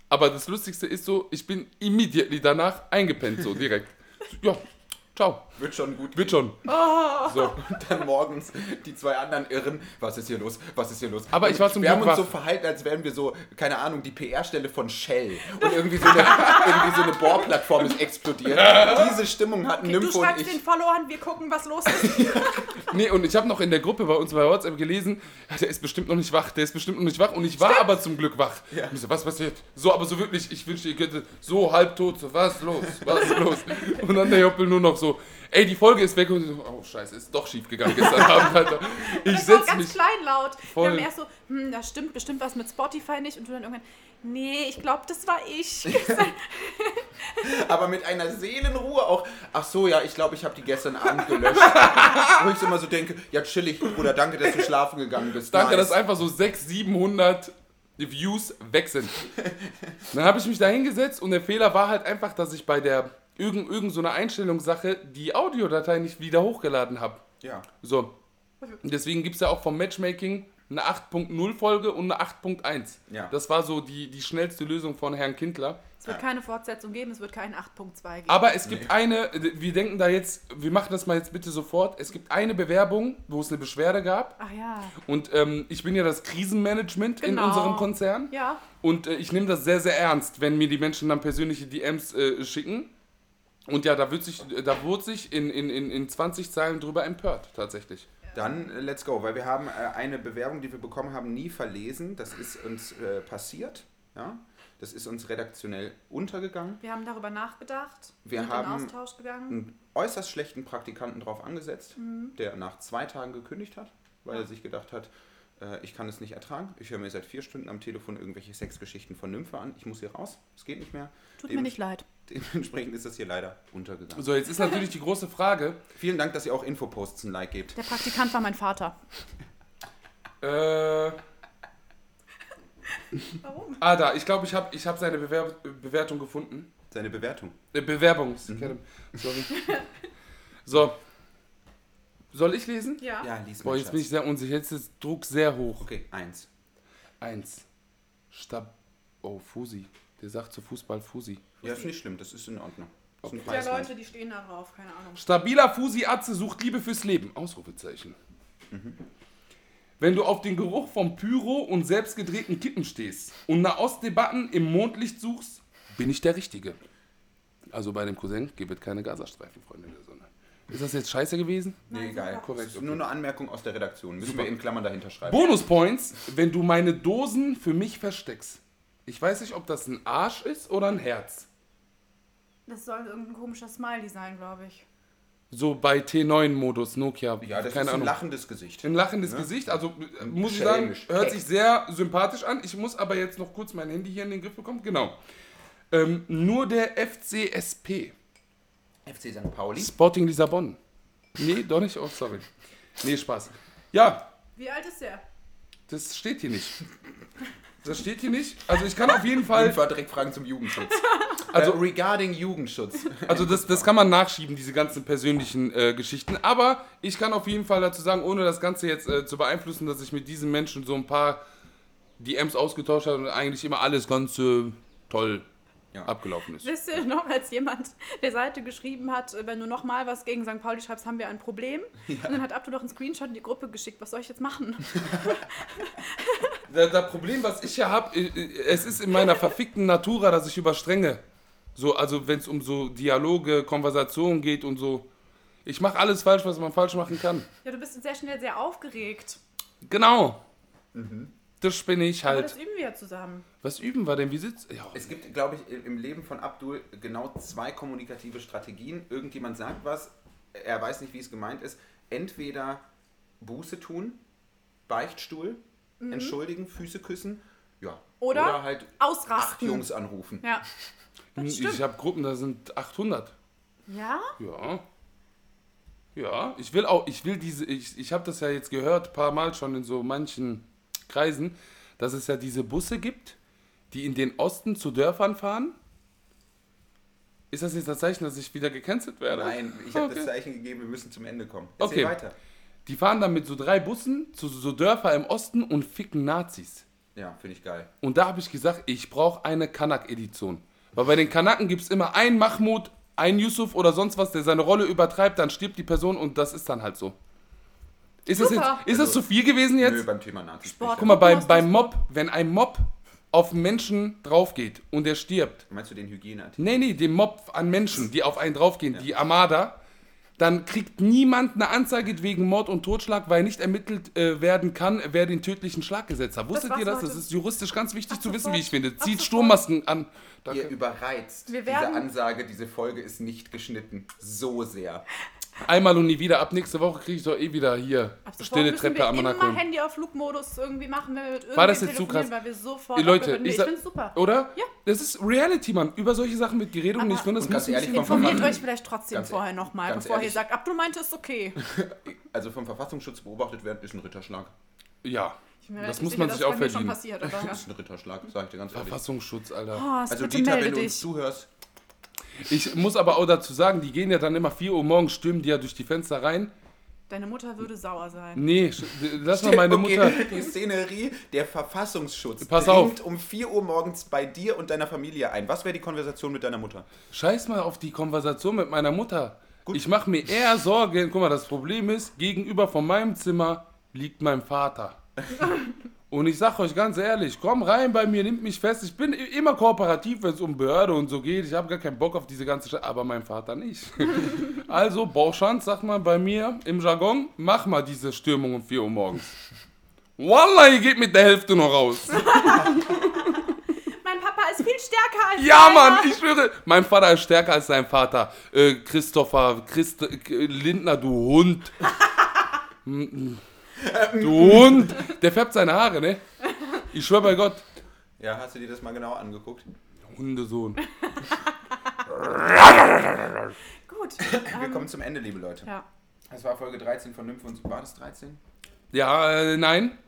B: Aber das Lustigste ist so, ich bin immediately danach eingepennt, so direkt. Ja, ciao.
A: Wird schon gut.
B: Wird schon.
C: Oh.
B: So.
A: Und dann morgens die zwei anderen Irren. Was ist hier los? Was ist hier los?
B: Aber ich war zum
A: Wir haben uns so verhalten, als wären wir so, keine Ahnung, die PR-Stelle von Shell. Und irgendwie so eine, irgendwie so eine Bohrplattform ist explodiert. Diese Stimmung hatten
C: Okay, du
A: Nympho und
C: schreibst
A: ich.
C: den Followern, wir gucken, was los ist.
B: Nee, und ich habe noch in der Gruppe bei uns bei WhatsApp gelesen, ja, der ist bestimmt noch nicht wach, der ist bestimmt noch nicht wach. Und ich war aber zum Glück wach.
A: Ja.
B: Und ich so, was passiert? So, aber so wirklich, ich wünschte, ihr könntet so halbtot, so, was ist los, was ist los? Und dann der Joppel nur noch so, ey, die Folge ist weg. Und ich so, oh scheiße, ist doch schief gegangen gestern Abend, Alter. Ich
C: Das war
B: setz
C: ganz
B: mich...
C: kleinlaut.
B: Voll.
C: Wir haben erst so, hm, da stimmt bestimmt was mit Spotify nicht. Und du dann irgendwann, nee, ich glaube, das war ich.
A: Aber mit einer Seelenruhe auch. Ach so, ja, ich glaube, ich habe die gestern Abend gelöscht. Wo ich so immer so denke, ja, chillig, Bruder, danke, dass du schlafen gegangen bist.
B: Danke,
A: Nice.
B: dass einfach so 600, 700 Views weg sind. Dann habe ich mich da hingesetzt und der Fehler war halt einfach, dass ich bei der irgend, irgend so Einstellungssache die Audiodatei nicht wieder hochgeladen habe.
A: Ja.
B: So. Und deswegen gibt es ja auch vom Matchmaking eine 8.0 Folge und eine 8.1.
A: Ja.
B: Das war so die, die schnellste Lösung von Herrn Kindler.
C: Es wird keine Fortsetzung geben, es wird keinen 8.2 geben.
B: Aber es gibt eine, wir denken da jetzt, wir machen das mal jetzt bitte sofort. Es gibt eine Bewerbung, wo es eine Beschwerde gab.
C: Ach ja.
B: Und ähm, ich bin ja das Krisenmanagement in
C: Genau.
B: unserem Konzern.
C: Ja.
B: Und äh, ich nehme das sehr, sehr ernst, wenn mir die Menschen dann persönliche DMs äh, schicken. Und ja, da wird sich, da wurde sich in, in, in, in 20 Zeilen drüber empört, tatsächlich.
A: Dann äh, let's go, weil wir haben äh, eine Bewerbung, die wir bekommen haben, nie verlesen. Das ist uns äh, passiert. Ja? Das ist uns redaktionell untergegangen.
C: Wir haben darüber nachgedacht,
A: Wir
C: sind
A: haben-
C: in Austausch gegangen.
A: Einen äußerst schlechten Praktikanten drauf angesetzt,
C: Mhm.
A: der nach zwei Tagen gekündigt hat, weil er sich gedacht hat, äh, ich kann es nicht ertragen. Ich höre mir seit vier Stunden am Telefon irgendwelche Sexgeschichten von Nymphe an. Ich muss hier raus. Es geht nicht mehr.
C: Tut mir nicht leid.
A: Dementsprechend ist das hier leider untergegangen.
B: So, jetzt ist natürlich die große Frage.
A: Vielen Dank, dass ihr auch Infoposts ein Like gebt.
C: Der Praktikant war mein Vater.
B: Äh,
C: Warum?
B: ah, da, ich glaube, ich habe ich hab seine Bewer Bewertung gefunden.
A: Seine Bewertung.
B: Äh, Bewerbung.
A: Mhm.
B: Sorry. So. Soll ich lesen?
C: Ja.
A: Ja, lies
B: Boah, jetzt bin ich sehr unsicher. Jetzt ist Druck sehr hoch.
A: Okay, eins.
B: Eins. Stab. Oh, Fusi. Der sagt zu Fußball Fusi.
A: Ja, ist nicht schlimm, das ist in Ordnung. Das ist ein
C: Ja,
A: Preisland.
C: Leute, die stehen da drauf, keine Ahnung.
B: Stabiler Fusi-Atze sucht Liebe fürs Leben. Ausrufezeichen. Wenn du auf den Geruch von Pyro und selbstgedrehten Kippen stehst und Nahostdebatten im Mondlicht suchst, bin ich der Richtige. Also bei dem Cousin gibt es keine Gazastreifen, Freunde der Sonne. Ist das jetzt scheiße gewesen?
A: Nee, egal.
B: Korrekt,
A: Das ist nur eine Anmerkung aus der Redaktion. Müssen
B: Super.
A: wir in Klammern dahinter schreiben.
B: Bonuspoints, wenn du meine Dosen für mich versteckst. Ich weiß nicht, ob das ein Arsch ist oder ein Herz.
C: Das soll irgendein komischer Smiley sein, glaube ich.
B: So bei T9-Modus, Nokia.
A: ja, das
B: keine
A: ist ein
B: Ahnung.
A: lachendes Gesicht.
B: Ein lachendes
A: Ne?
B: Gesicht, also äh, muss ich sagen, hört sich sehr sympathisch an. Ich muss aber jetzt noch kurz mein Handy hier in den Griff bekommen. Genau. Ähm, nur der FCSP,
A: FC St. Pauli.
B: Sporting Lissabon. Nee, doch nicht. Oh, sorry. Nee, Spaß. Ja,
C: Wie alt ist der?
B: das steht hier nicht. Das steht hier nicht. Also ich kann auf jeden Fall,
A: hat direkt Fragen zum Jugendschutz.
B: Also-
A: äh, regarding Jugendschutz.
B: also das, das kann man nachschieben, diese ganzen persönlichen äh, Geschichten. Aber ich kann auf jeden Fall dazu sagen, ohne das Ganze jetzt äh, zu beeinflussen, dass ich mit diesen Menschen so ein paar DMs ausgetauscht habe und eigentlich immer alles ganz äh, toll
A: Ja.
B: abgelaufen ist.
C: Wisst ihr noch, als jemand der Seite geschrieben hat, äh, wenn du nochmal was gegen St. Pauli schreibst, haben wir ein Problem. Und dann hat Abdu doch einen Screenshot in die Gruppe geschickt. Was soll ich jetzt machen?
B: Das, das Problem, was ich ja habe, es ist in meiner verfickten Natura, dass ich überstrenge. So, also wenn es um so Dialoge, Konversationen geht und so. Ich mache alles falsch, was man falsch machen kann.
C: Ja, du bist sehr schnell sehr aufgeregt.
B: Genau. Das bin ich
C: Aber
B: halt.
C: das üben wir ja zusammen.
B: Was üben wir denn? Wie sitzt. Ja.
A: Es gibt, glaube ich, im Leben von Abdul genau zwei kommunikative Strategien. Irgendjemand sagt was, er weiß nicht, wie es gemeint ist. Entweder Buße tun, Beichtstuhl, entschuldigen, Füße küssen, ja.
C: Oder
A: halt acht
C: Ausrasten.
A: Jungs anrufen.
C: Ja.
B: Ich habe Gruppen, da sind 800.
C: Ja?
B: Ja. Ja, ich will auch, ich will diese, ich, ich habe das ja jetzt gehört, ein paar Mal schon in so manchen Kreisen, dass es ja diese Busse gibt, die in den Osten zu Dörfern fahren. Ist das jetzt das Zeichen, dass ich wieder gecancelt werde?
A: Nein, ich habe
B: Okay.
A: das Zeichen gegeben, wir müssen zum Ende kommen. Erzähl
B: Okay.
A: weiter.
B: Die fahren dann mit so drei Bussen zu so Dörfer im Osten und ficken Nazis.
A: Ja, finde ich geil.
B: Und da habe ich gesagt, ich brauche eine Kanak-Edition. Weil bei den Kanaken gibt es immer einen Mahmoud, einen Yusuf oder sonst was, der seine Rolle übertreibt, dann stirbt die Person und das ist dann halt so. Ist das, jetzt,
C: Super.
B: ist das zu viel gewesen
A: Nö,
B: jetzt?
A: beim Thema Nazis.
C: Sport.
B: Guck mal,
C: mal,
B: beim Mob, wenn ein Mob auf einen Menschen draufgeht und der stirbt,
A: Meinst du den Hygieneartikel?
B: nee, nee, den Mob an Menschen, die auf einen draufgehen, die Armada, dann kriegt niemand eine Anzeige wegen Mord und Totschlag, weil nicht ermittelt äh, werden kann, wer den tödlichen Schlag gesetzt hat. Wusstet
C: war's
B: ihr das? Das ist juristisch ganz wichtig
C: Ab
B: zu wissen,
C: sofort.
B: wie ich finde. Zieht. Sturmmasken an.
A: Ihr
B: Danke.
A: überreizt
C: Wir
A: diese Ansage, diese Folge ist nicht geschnitten. So sehr.
B: Einmal und nie wieder. Ab nächste Woche kriege ich doch eh wieder hier
C: Ab
B: stille Treppe
C: wir
B: am
C: immer
B: Monaco.
C: Handy auf Flugmodus irgendwie machen, wenn wir mit
B: War das jetzt zu krass?
C: weil wir sofort
B: Ey, Leute, ich
C: ich finde super.
B: Oder?
C: Ja.
B: Das ist Reality, Mann. Über solche Sachen wird geredet und ich finde, das
A: ganz ehrlich,
C: Informiert euch vielleicht trotzdem
A: Ganz-
C: vorher nochmal, bevor ihr sagt, Abdu meinte, ist okay.
A: Also vom Verfassungsschutz beobachtet werden, ist ein Ritterschlag.
B: Ja, das muss
C: sicher,
B: man
C: dass
B: sich auch verdienen.
C: passiert.
A: Das ist ein Ritterschlag, sag ich dir ganz ehrlich.
B: Verfassungsschutz, Alter.
C: Oh,
A: Also Dieter, wenn du uns zuhörst,
B: Ich muss aber auch dazu sagen, die gehen ja dann immer 4 Uhr morgens, stürmen die ja durch die Fenster rein.
C: Deine Mutter würde sauer sein.
B: Nee, lass mal meine
A: Okay,
B: Mutter.
A: Die Szenerie, der Verfassungsschutz
B: Pass auf.
A: um 4 Uhr morgens bei dir und deiner Familie ein. Was wäre die Konversation mit deiner Mutter?
B: Scheiß mal auf die Konversation mit meiner Mutter. Ich mache mir eher Sorgen. Guck mal, das Problem ist, gegenüber von meinem Zimmer liegt mein Vater. Und ich sag euch ganz ehrlich, komm rein bei mir, nimmt mich fest. Ich bin immer kooperativ, wenn es um Behörde und so geht. Ich habe gar keinen Bock auf diese ganze Scheiße, aber mein Vater nicht. Also, Bauchschanz, sagt man bei mir im Jargon, mach mal diese Stürmung um 4 Uhr morgens. Wallah, ihr geht mit der Hälfte noch raus.
C: Mein Papa ist viel stärker als
B: Ja,
C: deiner.
B: Mann, ich schwöre, mein Vater ist stärker als sein Vater. Äh, Christopher, Christ, äh, Lindner, du Hund. Mm, du Hund. Der färbt seine Haare, ne? Ich schwöre bei Gott.
A: Ja, hast du dir das mal genau angeguckt?
B: Hundesohn.
C: Gut.
A: Wir kommen zum Ende, liebe Leute.
C: Ja.
A: Das war Folge 13 von Nymphe und... War das 13?
B: Ja, äh, nein.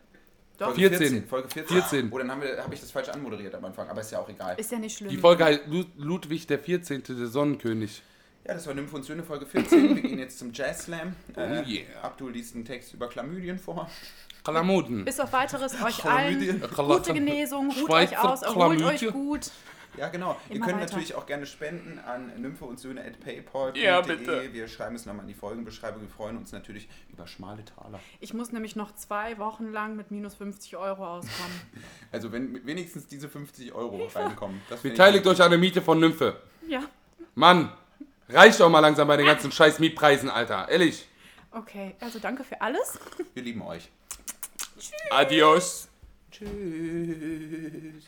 C: Doch.
A: Folge
B: 14.
A: Folge 14.
B: 14.
A: Oh, dann habe hab ich das falsch anmoderiert am Anfang, aber ist ja auch egal.
C: Ist ja nicht schlimm.
B: Die Folge heißt Lu- Ludwig der 14., der Sonnenkönig.
A: Ja, das war Nymphe und Söhne, Folge 14. Wir gehen jetzt zum Jazz Slam.
B: Oh yeah.
A: Abdul liest einen Text über Chlamydien vor.
B: Kalamuten.
C: Bis auf weiteres euch allen gute Genesung, ruht euch aus, erholt euch gut.
A: Ja, genau. Ihr
C: Immer
A: könnt
C: weiter.
A: natürlich auch gerne spenden an nymphe und Söhne at paypal.de.
B: Ja, bitte.
A: Wir schreiben es nochmal in die Folgenbeschreibung. Wir freuen uns natürlich über schmale Taler.
C: Ich muss nämlich noch zwei Wochen lang mit minus 50 Euro auskommen.
A: Also wenn wenigstens diese 50 Euro reinkommen.
B: Beteiligt euch an der Miete von Nymphe.
C: ja,
B: Mann, reicht doch mal langsam bei den ganzen scheiß Mietpreisen, Alter. Ehrlich.
C: okay. Also danke für alles.
A: Wir lieben euch.
B: Adios.
A: Tschüss.